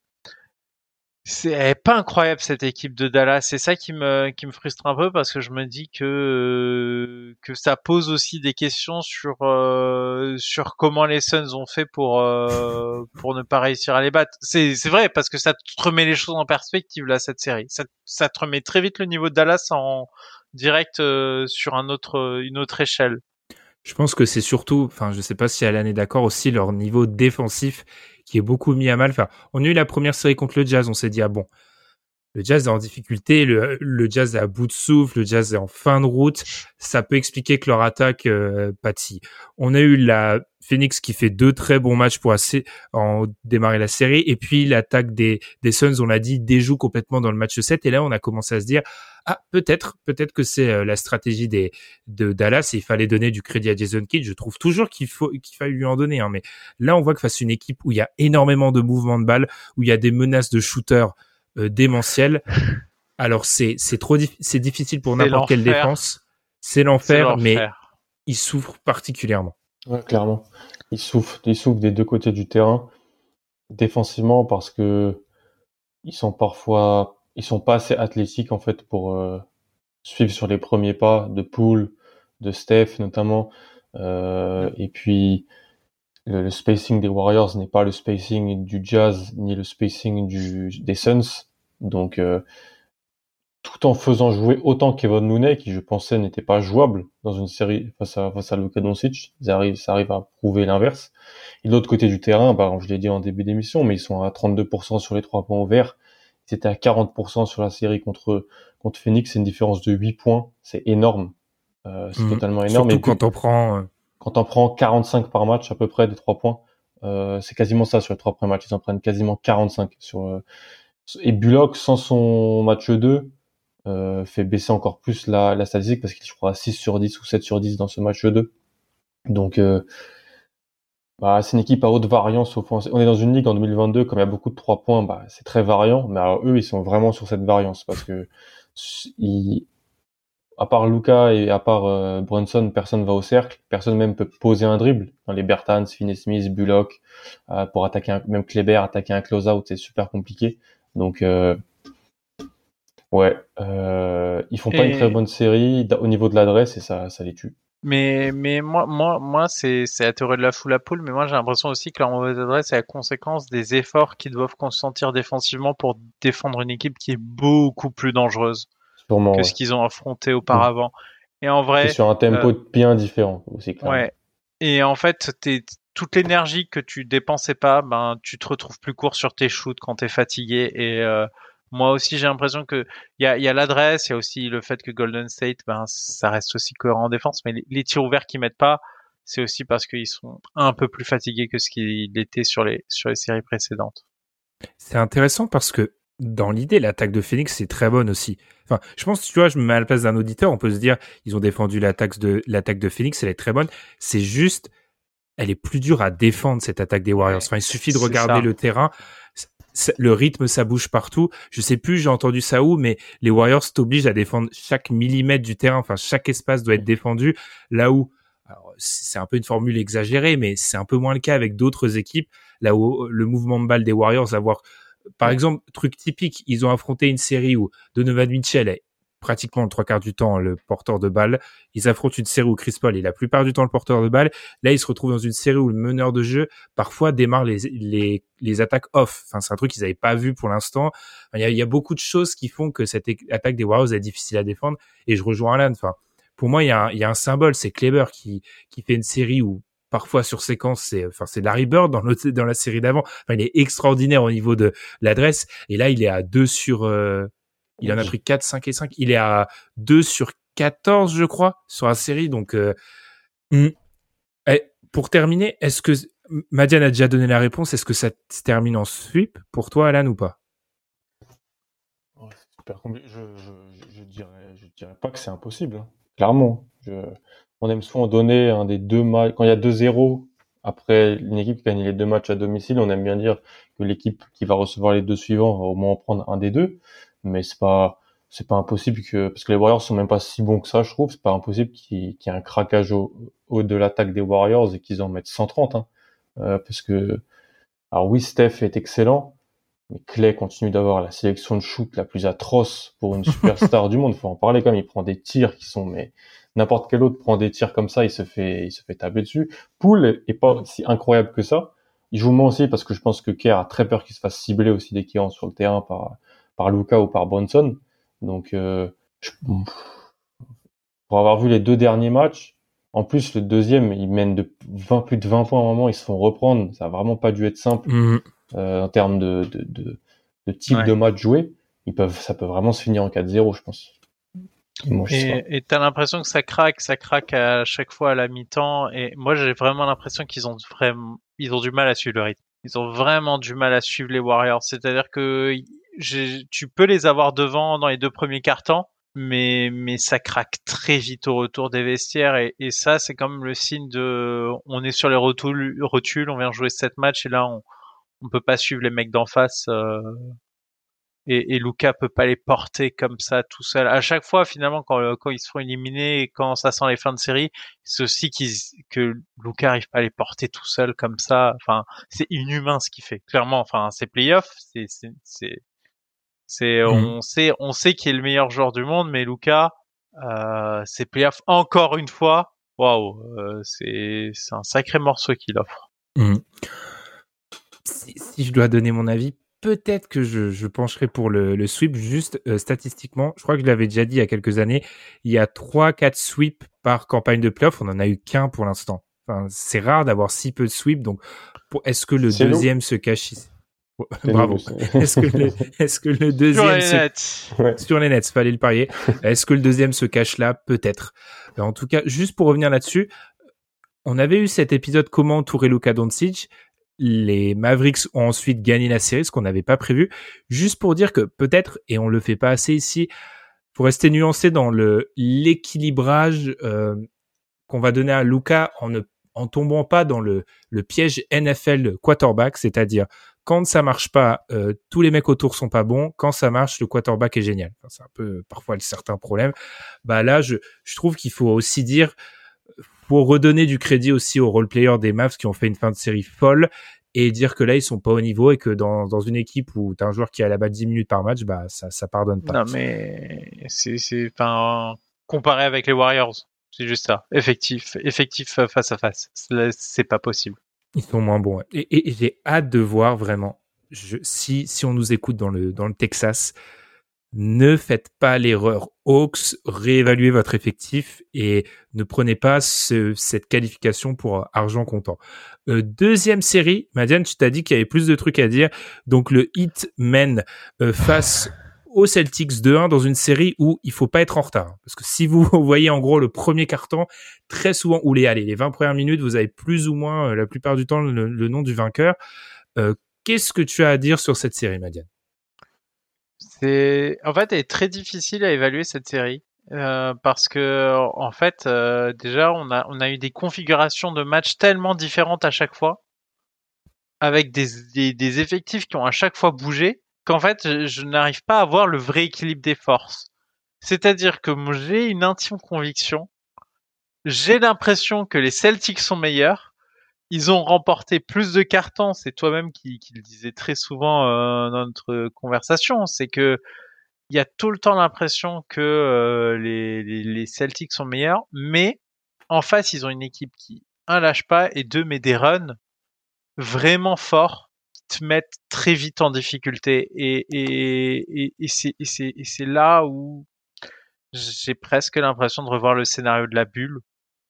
c'est pas incroyable cette équipe de Dallas. C'est ça qui me qui me frustre un peu parce que je me dis que que ça pose aussi des questions sur euh, sur comment les Suns ont fait pour euh, pour ne pas réussir à les battre. C'est c'est vrai parce que ça te remet les choses en perspective là cette série. Ça ça te remet très vite le niveau de Dallas en direct euh, sur un autre une autre échelle. Je pense que c'est surtout, enfin, je sais pas si Alan est d'accord aussi, leur niveau défensif qui est beaucoup mis à mal. Enfin, on a eu la première série contre le Jazz, on s'est dit ah bon, le Jazz est en difficulté, le, Jazz est à bout de souffle, le Jazz est en fin de route. Ça peut expliquer que leur attaque euh, pâtit. On a eu la Phoenix qui fait deux très bons matchs pour assez démarrer la série, et puis l'attaque des, Suns, on l'a dit, déjoue complètement dans le match 7. Et là, on a commencé à se dire ah peut-être peut-être que c'est euh, la stratégie des de Dallas il fallait donner du crédit à Jason Kidd je trouve toujours qu'il faut qu'il faille lui en donner hein. mais là on voit que face à une équipe où il y a énormément de mouvements de balles où il y a des menaces de shooters euh, démentielles alors c'est c'est trop c'est difficile pour n'importe quelle défense. C'est l'enfer mais il souffre particulièrement. Ouais, clairement. Il souffre il souffre des deux côtés du terrain défensivement parce que ils sont parfois ils sont pas assez athlétiques en fait pour euh, suivre sur les premiers pas de Poole, de Steph notamment. Euh, et puis le, spacing des Warriors n'est pas le spacing du Jazz ni le spacing du, des Suns. Donc euh, tout en faisant jouer autant Kevin Looney, qui je pensais n'était pas jouable dans une série face à face à Luka Doncic, ça arrive, ça arrive à prouver l'inverse. Et de l'autre côté du terrain, bah, je l'ai dit en début d'émission, mais ils sont à 32% sur les trois points ouverts, c'était à 40% sur la série contre contre Phoenix, c'est une différence de 8 points, c'est énorme. Euh, c'est mhm. totalement énorme. Surtout quand on prend euh, quand on prend 45 par match à peu près des 3 points, euh, c'est quasiment ça sur les trois premiers matchs, ils en prennent quasiment 45 sur euh, et Bullock sans son match 2 euh, fait baisser encore plus la, statistique parce qu'il je crois 6 sur 10 ou 7 sur 10 dans ce match 2. Donc euh, bah, c'est une équipe à haute variance offensive. On est dans une ligue en 2022 comme il y a beaucoup de 3 points, bah, c'est très variant, mais alors, eux ils sont vraiment sur cette variance parce que ils, à part Luca et à part euh, Brunson, personne va au cercle, personne même peut poser un dribble. Dans les Bertans, Finney-Smith, Bullock, euh, pour attaquer un, même Kleber, attaquer un close-out, c'est super compliqué. Donc euh, ouais, ils font pas une très bonne série au niveau de l'adresse et ça, ça les tue. Mais, mais moi, moi, moi, c'est, c'est la théorie de la foule à poule, mais moi j'ai l'impression aussi que leur mauvaise adresse est la conséquence des efforts qu'ils doivent consentir défensivement pour défendre une équipe qui est beaucoup plus dangereuse que ce qu'ils ont affronté auparavant. Et en vrai, sur un tempo euh, bien différent aussi. Ouais. Et en fait, toute l'énergie que tu dépensais pas, ben tu te retrouves plus court sur tes shoots quand tu es fatigué. Et euh, moi aussi, j'ai l'impression que il y a, y a l'adresse, il y a aussi le fait que Golden State, ben ça reste aussi cohérent en défense, mais les, tirs ouverts qu'ils mettent pas, c'est aussi parce qu'ils sont un peu plus fatigués que ce qu'ils étaient sur les sur les séries précédentes. C'est intéressant parce que dans l'idée, l'attaque de Phoenix, c'est très bonne aussi. Enfin, je pense, tu vois, je me mets à la place d'un auditeur, on peut se dire, ils ont défendu l'attaque de, l'attaque de Phoenix, elle est très bonne. C'est juste, elle est plus dure à défendre, cette attaque des Warriors. Enfin, il suffit de regarder le terrain. Le rythme, ça bouge partout. Je sais plus, j'ai entendu ça où, mais les Warriors t'obligent à défendre chaque millimètre du terrain. Enfin, chaque espace doit être défendu. Là où, c'est un peu une formule exagérée, mais c'est un peu moins le cas avec d'autres équipes. Là où le mouvement de balle des Warriors, avoir par exemple, truc typique, ils ont affronté une série où Donovan Mitchell est pratiquement le trois quarts du temps le porteur de balle. Ils affrontent une série où Chris Paul est la plupart du temps le porteur de balle. Là, ils se retrouvent dans une série où le meneur de jeu parfois démarre les, les, les attaques off. Enfin, c'est un truc qu'ils n'avaient pas vu pour l'instant. Il y, a, il y, a, beaucoup de choses qui font que cette attaque des Warriors est difficile à défendre. Et je rejoins Alan. Enfin, pour moi, il y a un, il y a un symbole, c'est Kleber qui, qui fait une série où parfois sur séquence, c'est enfin c'est Larry Bird dans dans la série d'avant. Enfin, il est extraordinaire au niveau de l'adresse et là il est à 2 sur euh, il en a pris 4 5 et 5, il est à 2 sur 14 je crois sur la série donc euh, hmm. et pour terminer, est-ce que Madiane a déjà donné la réponse, est-ce que ça se termine en sweep pour toi Alan ou pas? Super je, je, je, dirais je dirais pas que c'est impossible hein. clairement. Je on aime souvent donner un des deux matchs, quand il y a 2-0, après une équipe qui gagne les deux matchs à domicile, on aime bien dire que l'équipe qui va recevoir les deux suivants va au moins en prendre un des deux, mais c'est pas c'est pas impossible que parce que les Warriors sont même pas si bons que ça, je trouve, c'est pas impossible qu'il y ait un craquage au, haut de l'attaque des Warriors et qu'ils en mettent 130 hein. Euh, parce que alors oui, Steph est excellent, mais Clay continue d'avoir la sélection de shoot la plus atroce pour une superstar du monde, faut en parler quand même, il prend des tirs qui sont mais N'importe quel autre prend des tirs comme ça, il se fait, il se fait taper dessus. Poole est pas si incroyable que ça. Il joue moins aussi parce que je pense que Kerr a très peur qu'il se fasse cibler aussi dès qu'il rentre sur le terrain par, par Luca ou par Bronson. Donc, euh, pour avoir vu les deux derniers matchs, en plus, le deuxième, il mène de 20, plus de 20 points à un moment, ils se font reprendre. Ça a vraiment pas dû être simple mm-hmm. euh, en termes de, de, de, de type de match joué. Ils peuvent, ça peut vraiment se finir en 4-0, je pense. Et t'as l'impression que ça craque, ça craque à chaque fois à la mi-temps. Et moi, j'ai vraiment l'impression qu'ils ont vraiment, ils ont du mal à suivre le rythme. Ils ont vraiment du mal à suivre les Warriors. C'est-à-dire que tu peux les avoir devant dans les deux premiers quarts-temps, mais mais ça craque très vite au retour des vestiaires. Et, et ça, c'est comme le signe de, on est sur les rotules, rotules on vient jouer sept matchs et là, on on peut pas suivre les mecs d'en face. Euh, et, et Luca peut pas les porter comme ça tout seul. À chaque fois, finalement, quand, quand ils se font éliminer et quand ça sent les fins de série, c'est aussi qu'ils, que Luca arrive pas à les porter tout seul comme ça. Enfin, c'est inhumain ce qu'il fait. Clairement, enfin, c'est playoff, c'est, c'est, c'est, mmh. on sait, on sait qu'il est le meilleur joueur du monde, mais Luca, euh, c'est playoff encore une fois. Waouh, euh, c'est, c'est un sacré morceau qu'il offre. Mmh. Si, si, je dois donner mon avis, peut-être que je, je, pencherai pour le, le sweep juste euh, statistiquement. Je crois que je l'avais déjà dit il y a quelques années. Il y a trois, quatre sweeps par campagne de playoff. On en a eu qu'un pour l'instant. Enfin, c'est rare d'avoir si peu de sweeps. Donc, est-ce que le deuxième se cache ici? Bravo. Est-ce que, le, est-ce que le deuxième sur les se... nets, sur les nets, fallait le parier. Est-ce que le deuxième se cache là? Peut-être. En tout cas, juste pour revenir là-dessus, on avait eu cet épisode comment entourer Luka Doncic? Les Mavericks ont ensuite gagné la série, ce qu'on n'avait pas prévu. Juste pour dire que peut-être, et on le fait pas assez ici, faut rester nuancé dans le l'équilibrage euh, qu'on va donner à Luca en ne en tombant pas dans le, le piège NFL quarterback, c'est-à-dire quand ça marche pas, euh, tous les mecs autour sont pas bons. Quand ça marche, le quarterback est génial. c'est un peu parfois certains problèmes. Bah là, je, je trouve qu'il faut aussi dire, faut redonner du crédit aussi aux role players des Mavs qui ont fait une fin de série folle et dire que là ils sont pas au niveau et que dans, dans une équipe où tu as un joueur qui a la balle 10 minutes par match, bah ça ça pardonne pas. Non mais c'est c'est enfin comparé avec les Warriors, c'est juste ça. Effectif effectif face à face, c'est pas possible. Ils sont moins bons. Et, et, j'ai hâte de voir vraiment je, si si on nous écoute dans le dans le Texas, ne faites pas l'erreur Hawks, réévaluez votre effectif et ne prenez pas ce, cette qualification pour argent comptant. Euh, deuxième série, Madiane, tu t'as dit qu'il y avait plus de trucs à dire. Donc le Heat mène euh, face aux Celtics 2-1 dans une série où il faut pas être en retard. Parce que si vous voyez en gros le premier carton, très souvent, ou les, allez, les 20 premières minutes, vous avez plus ou moins euh, la plupart du temps le, le nom du vainqueur. Qu'est-ce que tu as à dire sur cette série, Madiane? C'est en fait, elle est très difficile à évaluer cette série euh, parce que en fait, euh, déjà, on a on a eu des configurations de matchs tellement différentes à chaque fois, avec des des, effectifs qui ont à chaque fois bougé, qu'en fait, je, je n'arrive pas à voir le vrai équilibre des forces. C'est-à-dire que j'ai une intime conviction, j'ai l'impression que les Celtics sont meilleurs, ils ont remporté plus de cartons. C'est toi-même qui, le disais très souvent euh, dans notre conversation. C'est que il y a tout le temps l'impression que euh, les, les, Celtics sont meilleurs, mais en face, ils ont une équipe qui, un, lâche pas et deux, met des runs vraiment forts qui te mettent très vite en difficulté. Et, et, et, et c'est là où j'ai presque l'impression de revoir le scénario de la bulle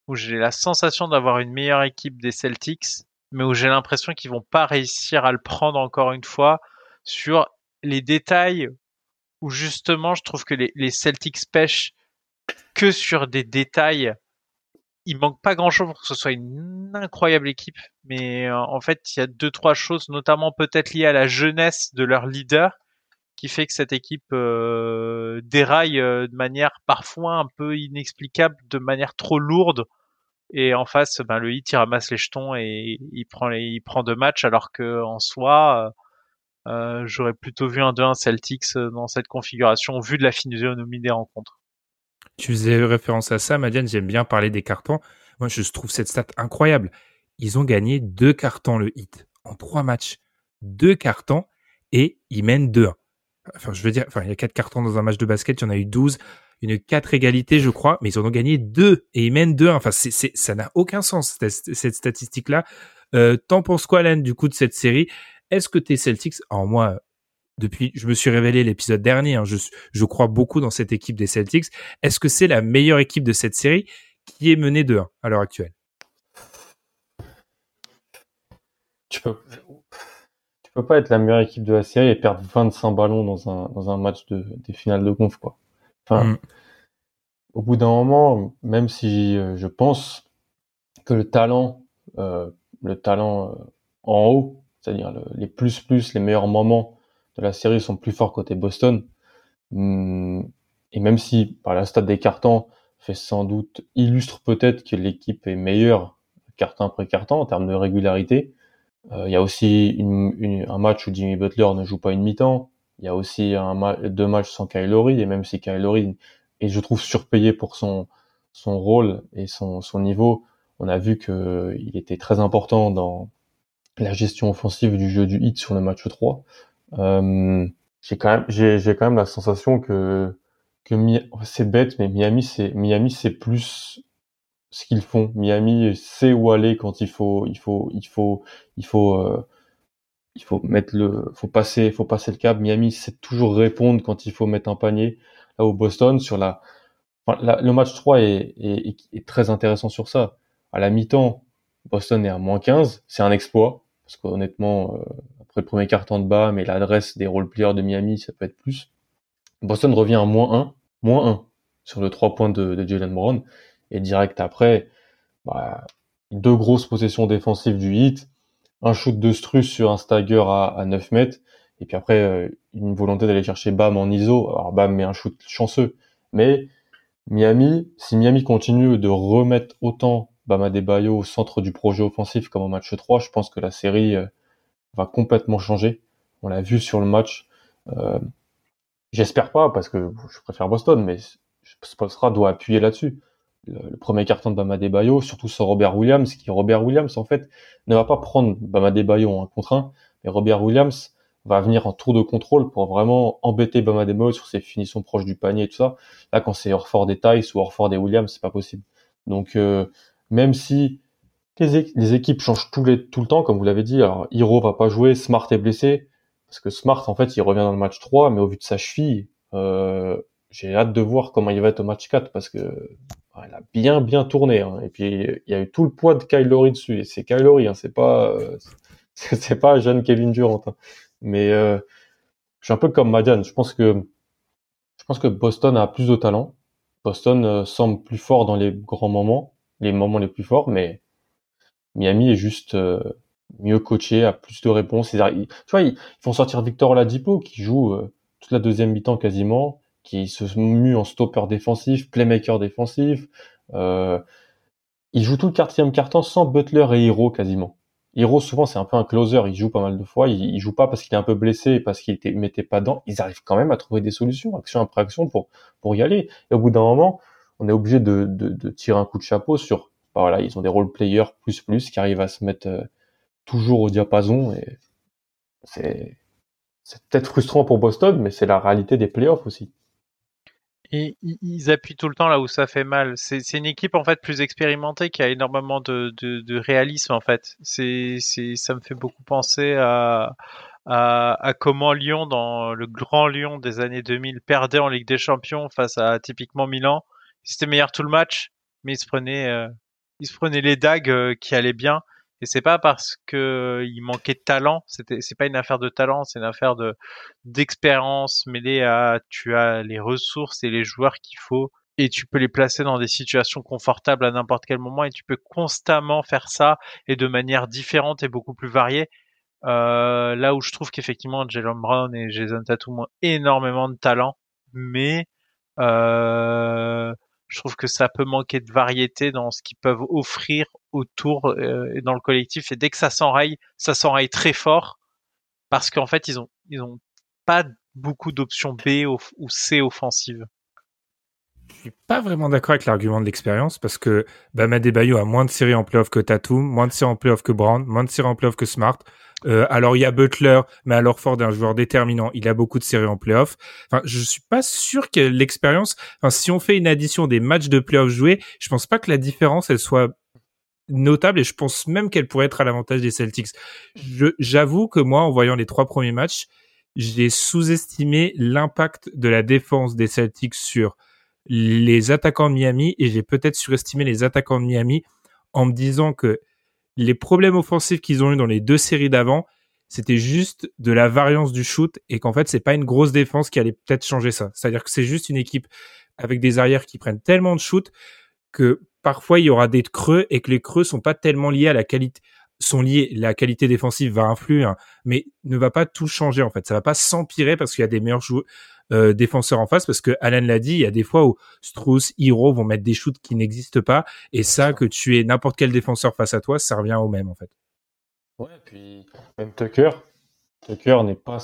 où j'ai la sensation d'avoir une meilleure équipe des Celtics, mais où j'ai l'impression qu'ils vont pas réussir à le prendre encore une fois sur les détails où justement je trouve que les, Celtics pêchent que sur des détails. Il manque pas grand chose pour que ce soit une incroyable équipe, mais euh, en fait il y a deux trois choses, notamment peut-être liées à la jeunesse de leur leader, qui fait que cette équipe euh, déraille euh, de manière parfois un peu inexplicable, de manière trop lourde. Et en face, ben, le hit il ramasse les jetons et il prend il prend deux matchs, alors que en soi, euh, j'aurais plutôt vu un 2-1 Celtics dans cette configuration, vu de la physionomie des rencontres. Tu faisais référence à ça, Madiane. J'aime bien parler des cartons. Moi, je trouve cette stat incroyable. Ils ont gagné deux cartons le hit en trois matchs. Deux cartons et ils mènent 2-1 enfin je veux dire, enfin il y a quatre cartons dans un match de basket, il y en a eu 12, une quatre égalités je crois, mais ils en ont gagné deux et ils mènent deux. Enfin c'est, c'est ça n'a aucun sens cette, cette statistique là. Euh, T'en penses quoi Alain du coup de cette série? Est-ce que tes Celtics, alors moi depuis, je me suis révélé l'épisode dernier, hein, je, crois beaucoup dans cette équipe des Celtics. Est-ce que c'est la meilleure équipe de cette série qui est menée de 1 à l'heure actuelle? Tu peux, peux pas être la meilleure équipe de la série et perdre 25 ballons dans un, dans un match de, des finales de conf, quoi. Enfin, mm. au bout d'un moment, même si euh, je pense que le talent, euh, le talent euh, en haut, c'est-à-dire les plus plus, les meilleurs moments de la série sont plus forts côté Boston. Mm, et même si par la stade des cartons fait sans doute illustre peut-être que l'équipe est meilleure carton après carton en termes de régularité, il y a aussi une, un match où Jimmy Butler ne joue pas une mi-temps. Il y a aussi un deux matchs sans Kyle et même si Kyle Lowry est, je trouve, surpayé pour son, son rôle et son, son niveau, on a vu qu'il était très important dans la gestion offensive du jeu du hit sur le match 3. Euh, j'ai quand même, quand même la sensation que, que c'est bête, mais Miami, c'est plus ce qu'ils font. Miami sait où aller quand il faut, il faut, il faut, il faut, euh, il faut mettre le, faut passer, faut passer le cap. Miami sait toujours répondre quand il faut mettre un panier. Là au Boston, sur la, le match 3 est, est, est, très intéressant sur ça. À la mi-temps, Boston est à moins 15, c'est un exploit parce qu'honnêtement, euh, après le premier carton de bas, mais l'adresse des role players de Miami, ça peut être plus. Boston revient à moins 1, moins 1 sur le 3 points de, de Jalen Brown. Et direct après, bah, deux grosses possessions défensives du hit, un shoot de Struss sur un stagger à, à 9 mètres, et puis après euh, une volonté d'aller chercher Bam en ISO. Alors Bam met un shoot chanceux, Mais Miami, si Miami continue de remettre autant Bama Bayo au centre du projet offensif comme au match 3, je pense que la série euh, va complètement changer. On l'a vu sur le match. Euh, J'espère pas parce que je préfère Boston, mais Spolstra doit appuyer là-dessus. Le, premier carton de Bama Bayo, surtout sans Robert Williams, qui Robert Williams en fait ne va pas prendre Bama Bayo en contre un, mais Robert Williams va venir en tour de contrôle pour vraiment embêter Bama Bayo sur ses finitions proches du panier et tout ça. Là, quand c'est Orford des Tice ou Orford des Williams, c'est pas possible. Donc, euh, même si les, équipes changent tout, les, tout le temps, comme vous l'avez dit, alors Hiro va pas jouer, Smart est blessé, parce que Smart, en fait, il revient dans le match 3, mais au vu de sa cheville, euh, j'ai hâte de voir comment il va être au match 4, parce que il a bien bien tourné. Hein. Et puis il y a eu tout le poids de Kylori dessus. Et c'est Kylori, hein. c'est pas euh, c'est pas jeune Kevin Durant. Hein. Mais euh, je suis un peu comme Madian. Je pense que je pense que Boston a plus de talent. Boston euh, semble plus fort dans les grands moments, les moments les plus forts, mais Miami est juste euh, mieux coaché, a plus de réponses. tu vois, ils, font sortir Victor Oladipo qui joue euh, toute la deuxième mi-temps quasiment, qui se mue en stopper défensif, playmaker défensif. Euh, il joue tout le quatrième carton sans Butler et Hero quasiment. Hero souvent c'est un peu un closer, il joue pas mal de fois, il, joue pas parce qu'il est un peu blessé, parce qu'il était mettait pas dedans. Ils arrivent quand même à trouver des solutions, action après action pour pour y aller. Et au bout d'un moment, on est obligé de tirer un coup de chapeau sur bah voilà, ils ont des role players plus plus qui arrivent à se mettre euh, toujours au diapason et c'est c'est peut-être frustrant pour Boston, mais c'est la réalité des playoffs aussi. Et ils appuient tout le temps là où ça fait mal. C'est une équipe en fait plus expérimentée qui a énormément de, de, de réalisme en fait. C'est ça me fait beaucoup penser à, à, à comment Lyon dans le grand Lyon des années 2000 perdait en Ligue des Champions face à typiquement Milan. C'était meilleur tout le match, mais ils se prenaient euh, il se prenait les dagues euh, qui allaient bien. Et c'est pas parce que il manquait de talent, c'était c'est pas une affaire de talent, c'est une affaire de d'expérience mêlée à tu as les ressources et les joueurs qu'il faut et tu peux les placer dans des situations confortables à n'importe quel moment et tu peux constamment faire ça et de manière différente et beaucoup plus variée. Euh, là où je trouve qu'effectivement Jalen Brown et Jason Tatum ont énormément de talent, mais euh, je trouve que ça peut manquer de variété dans ce qu'ils peuvent offrir autour euh, et dans le collectif. Et dès que ça s'enraye, ça s'enraye très fort parce qu'en fait, ils ont, ils ont pas beaucoup d'options B ou C offensives. Je suis pas vraiment d'accord avec l'argument de l'expérience parce que Bama Bayo a moins de séries en playoff que Tatum, moins de séries en playoff que Brown, moins de séries en playoff que Smart. Euh, alors il y a Butler, mais alors Ford est un joueur déterminant. Il a beaucoup de séries en playoff. Enfin, je suis pas sûr que l'expérience. Enfin, si on fait une addition des matchs de playoff joués, je pense pas que la différence elle soit notable et je pense même qu'elle pourrait être à l'avantage des Celtics. J'avoue que moi, en voyant les trois premiers matchs, j'ai sous-estimé l'impact de la défense des Celtics sur les attaquants de Miami et j'ai peut-être surestimé les attaquants de Miami en me disant que les problèmes offensifs qu'ils ont eu dans les deux séries d'avant, c'était juste de la variance du shoot et qu'en fait, c'est pas une grosse défense qui allait peut-être changer ça. C'est-à-dire que c'est juste une équipe avec des arrières qui prennent tellement de shoot que parfois il y aura des creux et que les creux sont pas tellement liés à la qualité sont liés la qualité défensive va influer hein, mais ne va pas tout changer en fait ça va pas s'empirer parce qu'il y a des meilleurs joueurs euh, défenseurs en face parce que Alan l'a dit, il y a des fois où Strauss, Hero vont mettre des shoots qui n'existent pas et ça que tu es n'importe quel défenseur face à toi, ça revient au même en fait. Ouais, puis même Tucker, Tucker n'est pas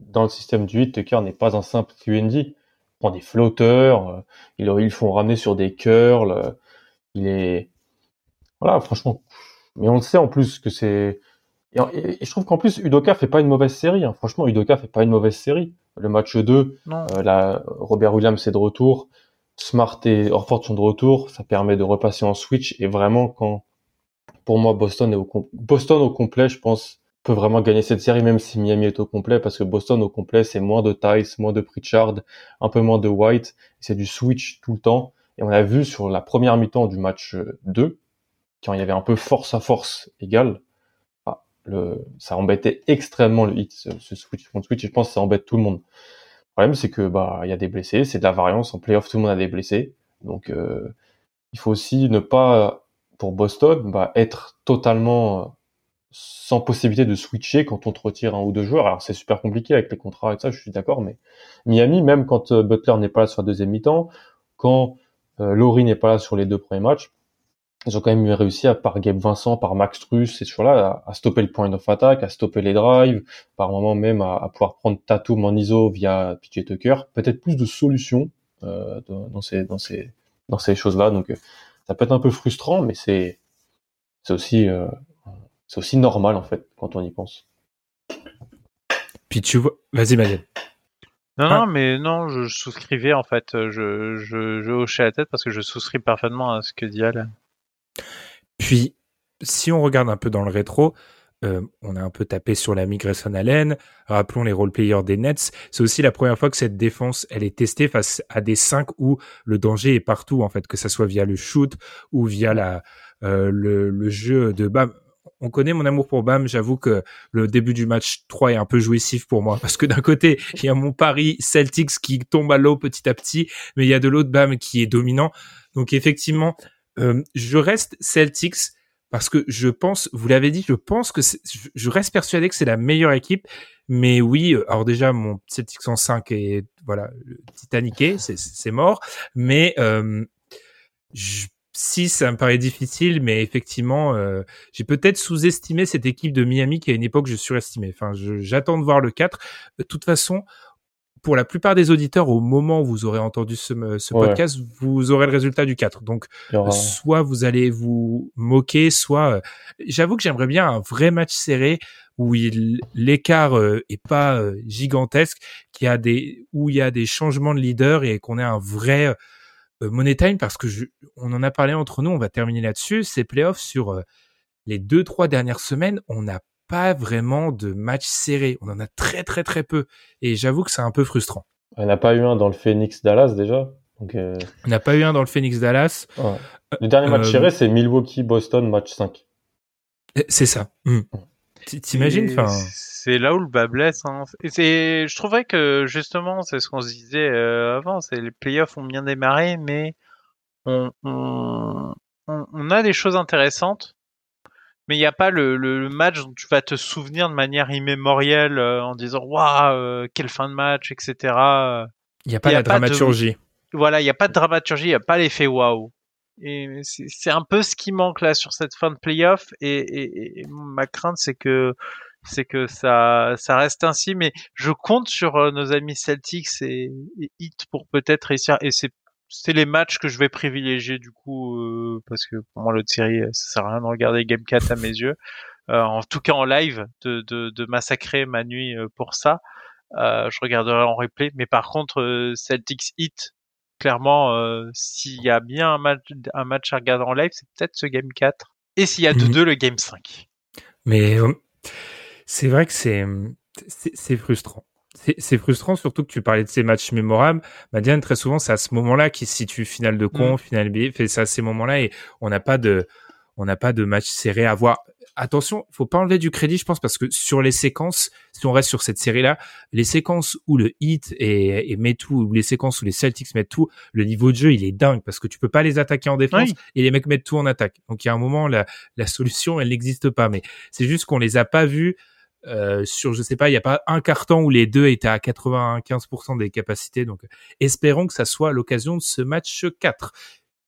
dans le système du 8, Tucker n'est pas un simple QND. Il prend des flotteurs, euh, ils, ils font ramener sur des curls, euh, il est voilà, franchement mais on le sait en plus que c'est et, je trouve qu'en plus Udoka fait pas une mauvaise série. Hein. Franchement, Udoka fait pas une mauvaise série. Le match 2, euh, Robert Williams est de retour, Smart et Orford sont de retour. Ça permet de repasser en switch. Et vraiment, quand pour moi Boston est au Boston au complet, je pense peut vraiment gagner cette série, même si Miami est au complet, parce que Boston au complet, c'est moins de Tice, moins de Pritchard, un peu moins de White. C'est du switch tout le temps. Et on a vu sur la première mi-temps du match 2, quand il y avait un peu force à force égale, ça embêtait extrêmement le hit, ce, switch je pense que ça embête tout le monde. Le problème, c'est que bah il y a des blessés, c'est de la variance en playoff, tout le monde a des blessés, donc euh, il faut aussi ne pas pour Boston bah, être totalement sans possibilité de switcher quand on te retire un ou deux joueurs. Alors c'est super compliqué avec les contrats et ça, je suis d'accord, mais Miami, même quand euh, Butler n'est pas là sur la deuxième mi-temps, quand euh, Laurie n'est pas là sur les deux premiers matchs, ils ont quand même réussi à, par Gabe Vincent, par Max Truss, ces joueurs-là, à, stopper le point of attack, à stopper les drives, par moment même à, pouvoir prendre Tatum en ISO via PJ Tucker. Peut-être plus de solutions euh, dans ces dans ces dans ces choses-là. Donc ça peut être un peu frustrant, mais c'est c'est aussi euh, c'est aussi normal en fait quand on y pense. Puis tu vois, vas-y Marianne. Non, non, mais non, je, souscrivais en fait. Je, je, je, hochais la tête parce que je souscris parfaitement à ce que dit Alain. Puis, si on regarde un peu dans le rétro, euh, on a un peu tapé sur la migration Allen. Rappelons les role-players des Nets. C'est aussi la première fois que cette défense, elle est testée face à des 5 où le danger est partout, en fait, que ça soit via le shoot ou via la, euh, le, le, jeu de Bam. On connaît mon amour pour Bam. J'avoue que le début du match 3 est un peu jouissif pour moi parce que d'un côté, il y a mon pari Celtics qui tombe à l'eau petit à petit, mais il y a de l'autre Bam qui est dominant. Donc effectivement, euh, je reste Celtics parce que je pense, vous l'avez dit, je pense que je reste persuadé que c'est la meilleure équipe. Mais oui, euh, alors déjà mon Celtics en 5 est voilà titaniqué, c'est mort. Mais euh, si ça me paraît difficile, mais effectivement, euh, j'ai peut-être sous-estimé cette équipe de Miami qui à une époque je surestimais. Enfin, j'attends de voir le 4. De toute façon, pour la plupart des auditeurs, au moment où vous aurez entendu ce, podcast, vous aurez le résultat du 4. Donc, soit vous allez vous moquer, soit... Euh, j'avoue que j'aimerais bien un vrai match serré où l'écart euh, est pas gigantesque, qui a des, où il y a des changements de leader et qu'on ait un vrai euh, Money Time parce que je, on en a parlé entre nous, on va terminer là-dessus. Ces playoffs sur euh, les deux trois dernières semaines, on n'a pas vraiment de match serré. On en a très très très peu et j'avoue que c'est un peu frustrant. On n'a pas eu un dans le Phoenix Dallas déjà. Donc, euh, On n'a pas eu un dans le Phoenix Dallas. Le dernier match serré, c'est Milwaukee Boston match 5. C'est ça. Hmm. T'imagines, c'est là où le bas blesse. Hein. je trouvais que justement, c'est ce qu'on se disait euh, avant, c'est les playoffs ont bien démarré, mais on, on, on, a des choses intéressantes, mais il n'y a pas le, le, match dont tu vas te souvenir de manière immémorielle euh, en disant waouh, euh, quelle fin de match, etc. Il n'y a pas la dramaturgie. Voilà, il n'y a pas de dramaturgie, il n'y a pas l'effet waouh. Et c'est un peu ce qui manque là sur cette fin de playoff. Et, et, et ma crainte, c'est que c'est que ça, ça reste ainsi. Mais je compte sur euh, nos amis Celtics et, et Heat pour peut-être réussir. Et c'est c'est les matchs que je vais privilégier du coup euh, parce que pour moi l'autre série ça sert à rien de regarder Game 4 à mes yeux. Euh, en tout cas en live de, de, de massacrer ma nuit pour ça. Euh, je regarderai en replay. Mais par contre Celtics Heat clairement s'il y a bien un match un match à regarder en live c'est peut-être ce Game 4 et s'il y a de mhm. deux le Game 5 mais c'est vrai que c'est c'est frustrant. C'est frustrant, surtout que tu parlais de ces matchs mémorables. Madiane, très souvent, c'est à ce moment-là qui se situe finale de con, mmh. finale B. C'est à ces moments-là et on n'a pas de, on n'a pas de match serré à voir. Attention, faut pas enlever du crédit, je pense, parce que sur les séquences, si on reste sur cette série-là, les séquences où le hit et, et met tout, ou les séquences où les Celtics mettent tout, le niveau de jeu, il est dingue parce que tu peux pas les attaquer en défense et les mecs mettent tout en attaque. Donc il y a un moment, la, la solution, elle n'existe pas. Mais c'est juste qu'on les a pas vus euh, sur je sais pas, il n'y a pas un carton où les deux étaient à 95% des capacités. Donc espérons que ça soit l'occasion de ce match 4.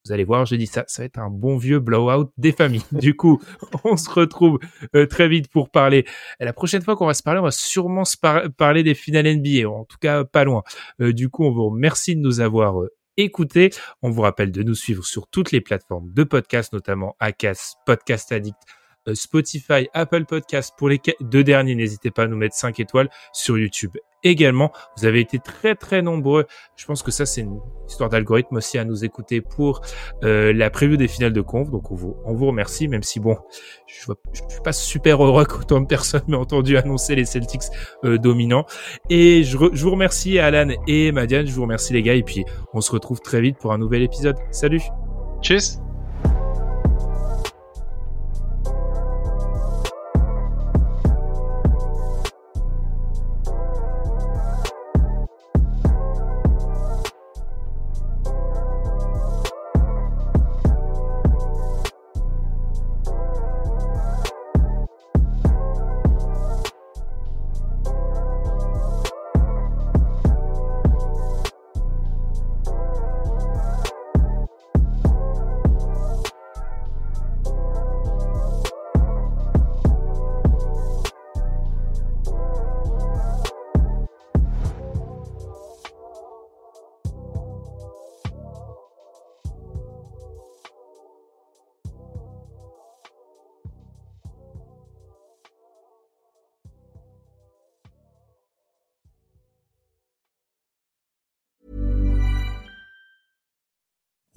Vous allez voir, j'ai dit ça, ça va être un bon vieux blowout des familles. Du coup, on se retrouve euh, très vite pour parler. Et la prochaine fois qu'on va se parler, on va sûrement se parler des finales NBA, en tout cas pas loin. Euh, du coup, on vous remercie de nous avoir écoutés. On vous rappelle de nous suivre sur toutes les plateformes de podcast, notamment Acas, Podcast Addict, Spotify, Apple Podcast pour les deux derniers. N'hésitez pas à nous mettre 5 étoiles sur YouTube également. Vous avez été très très nombreux. Je pense que ça c'est une histoire d'algorithme aussi à nous écouter pour euh, la preview des finales de conf. Donc on vous, on vous remercie, même si bon, je, vois, je suis pas super heureux qu'autant de personnes m'aient entendu annoncer les Celtics euh, dominants. Et je, je vous remercie Alan et Madiane. Je vous remercie les gars. Et puis on se retrouve très vite pour un nouvel épisode. Salut. Tchuss.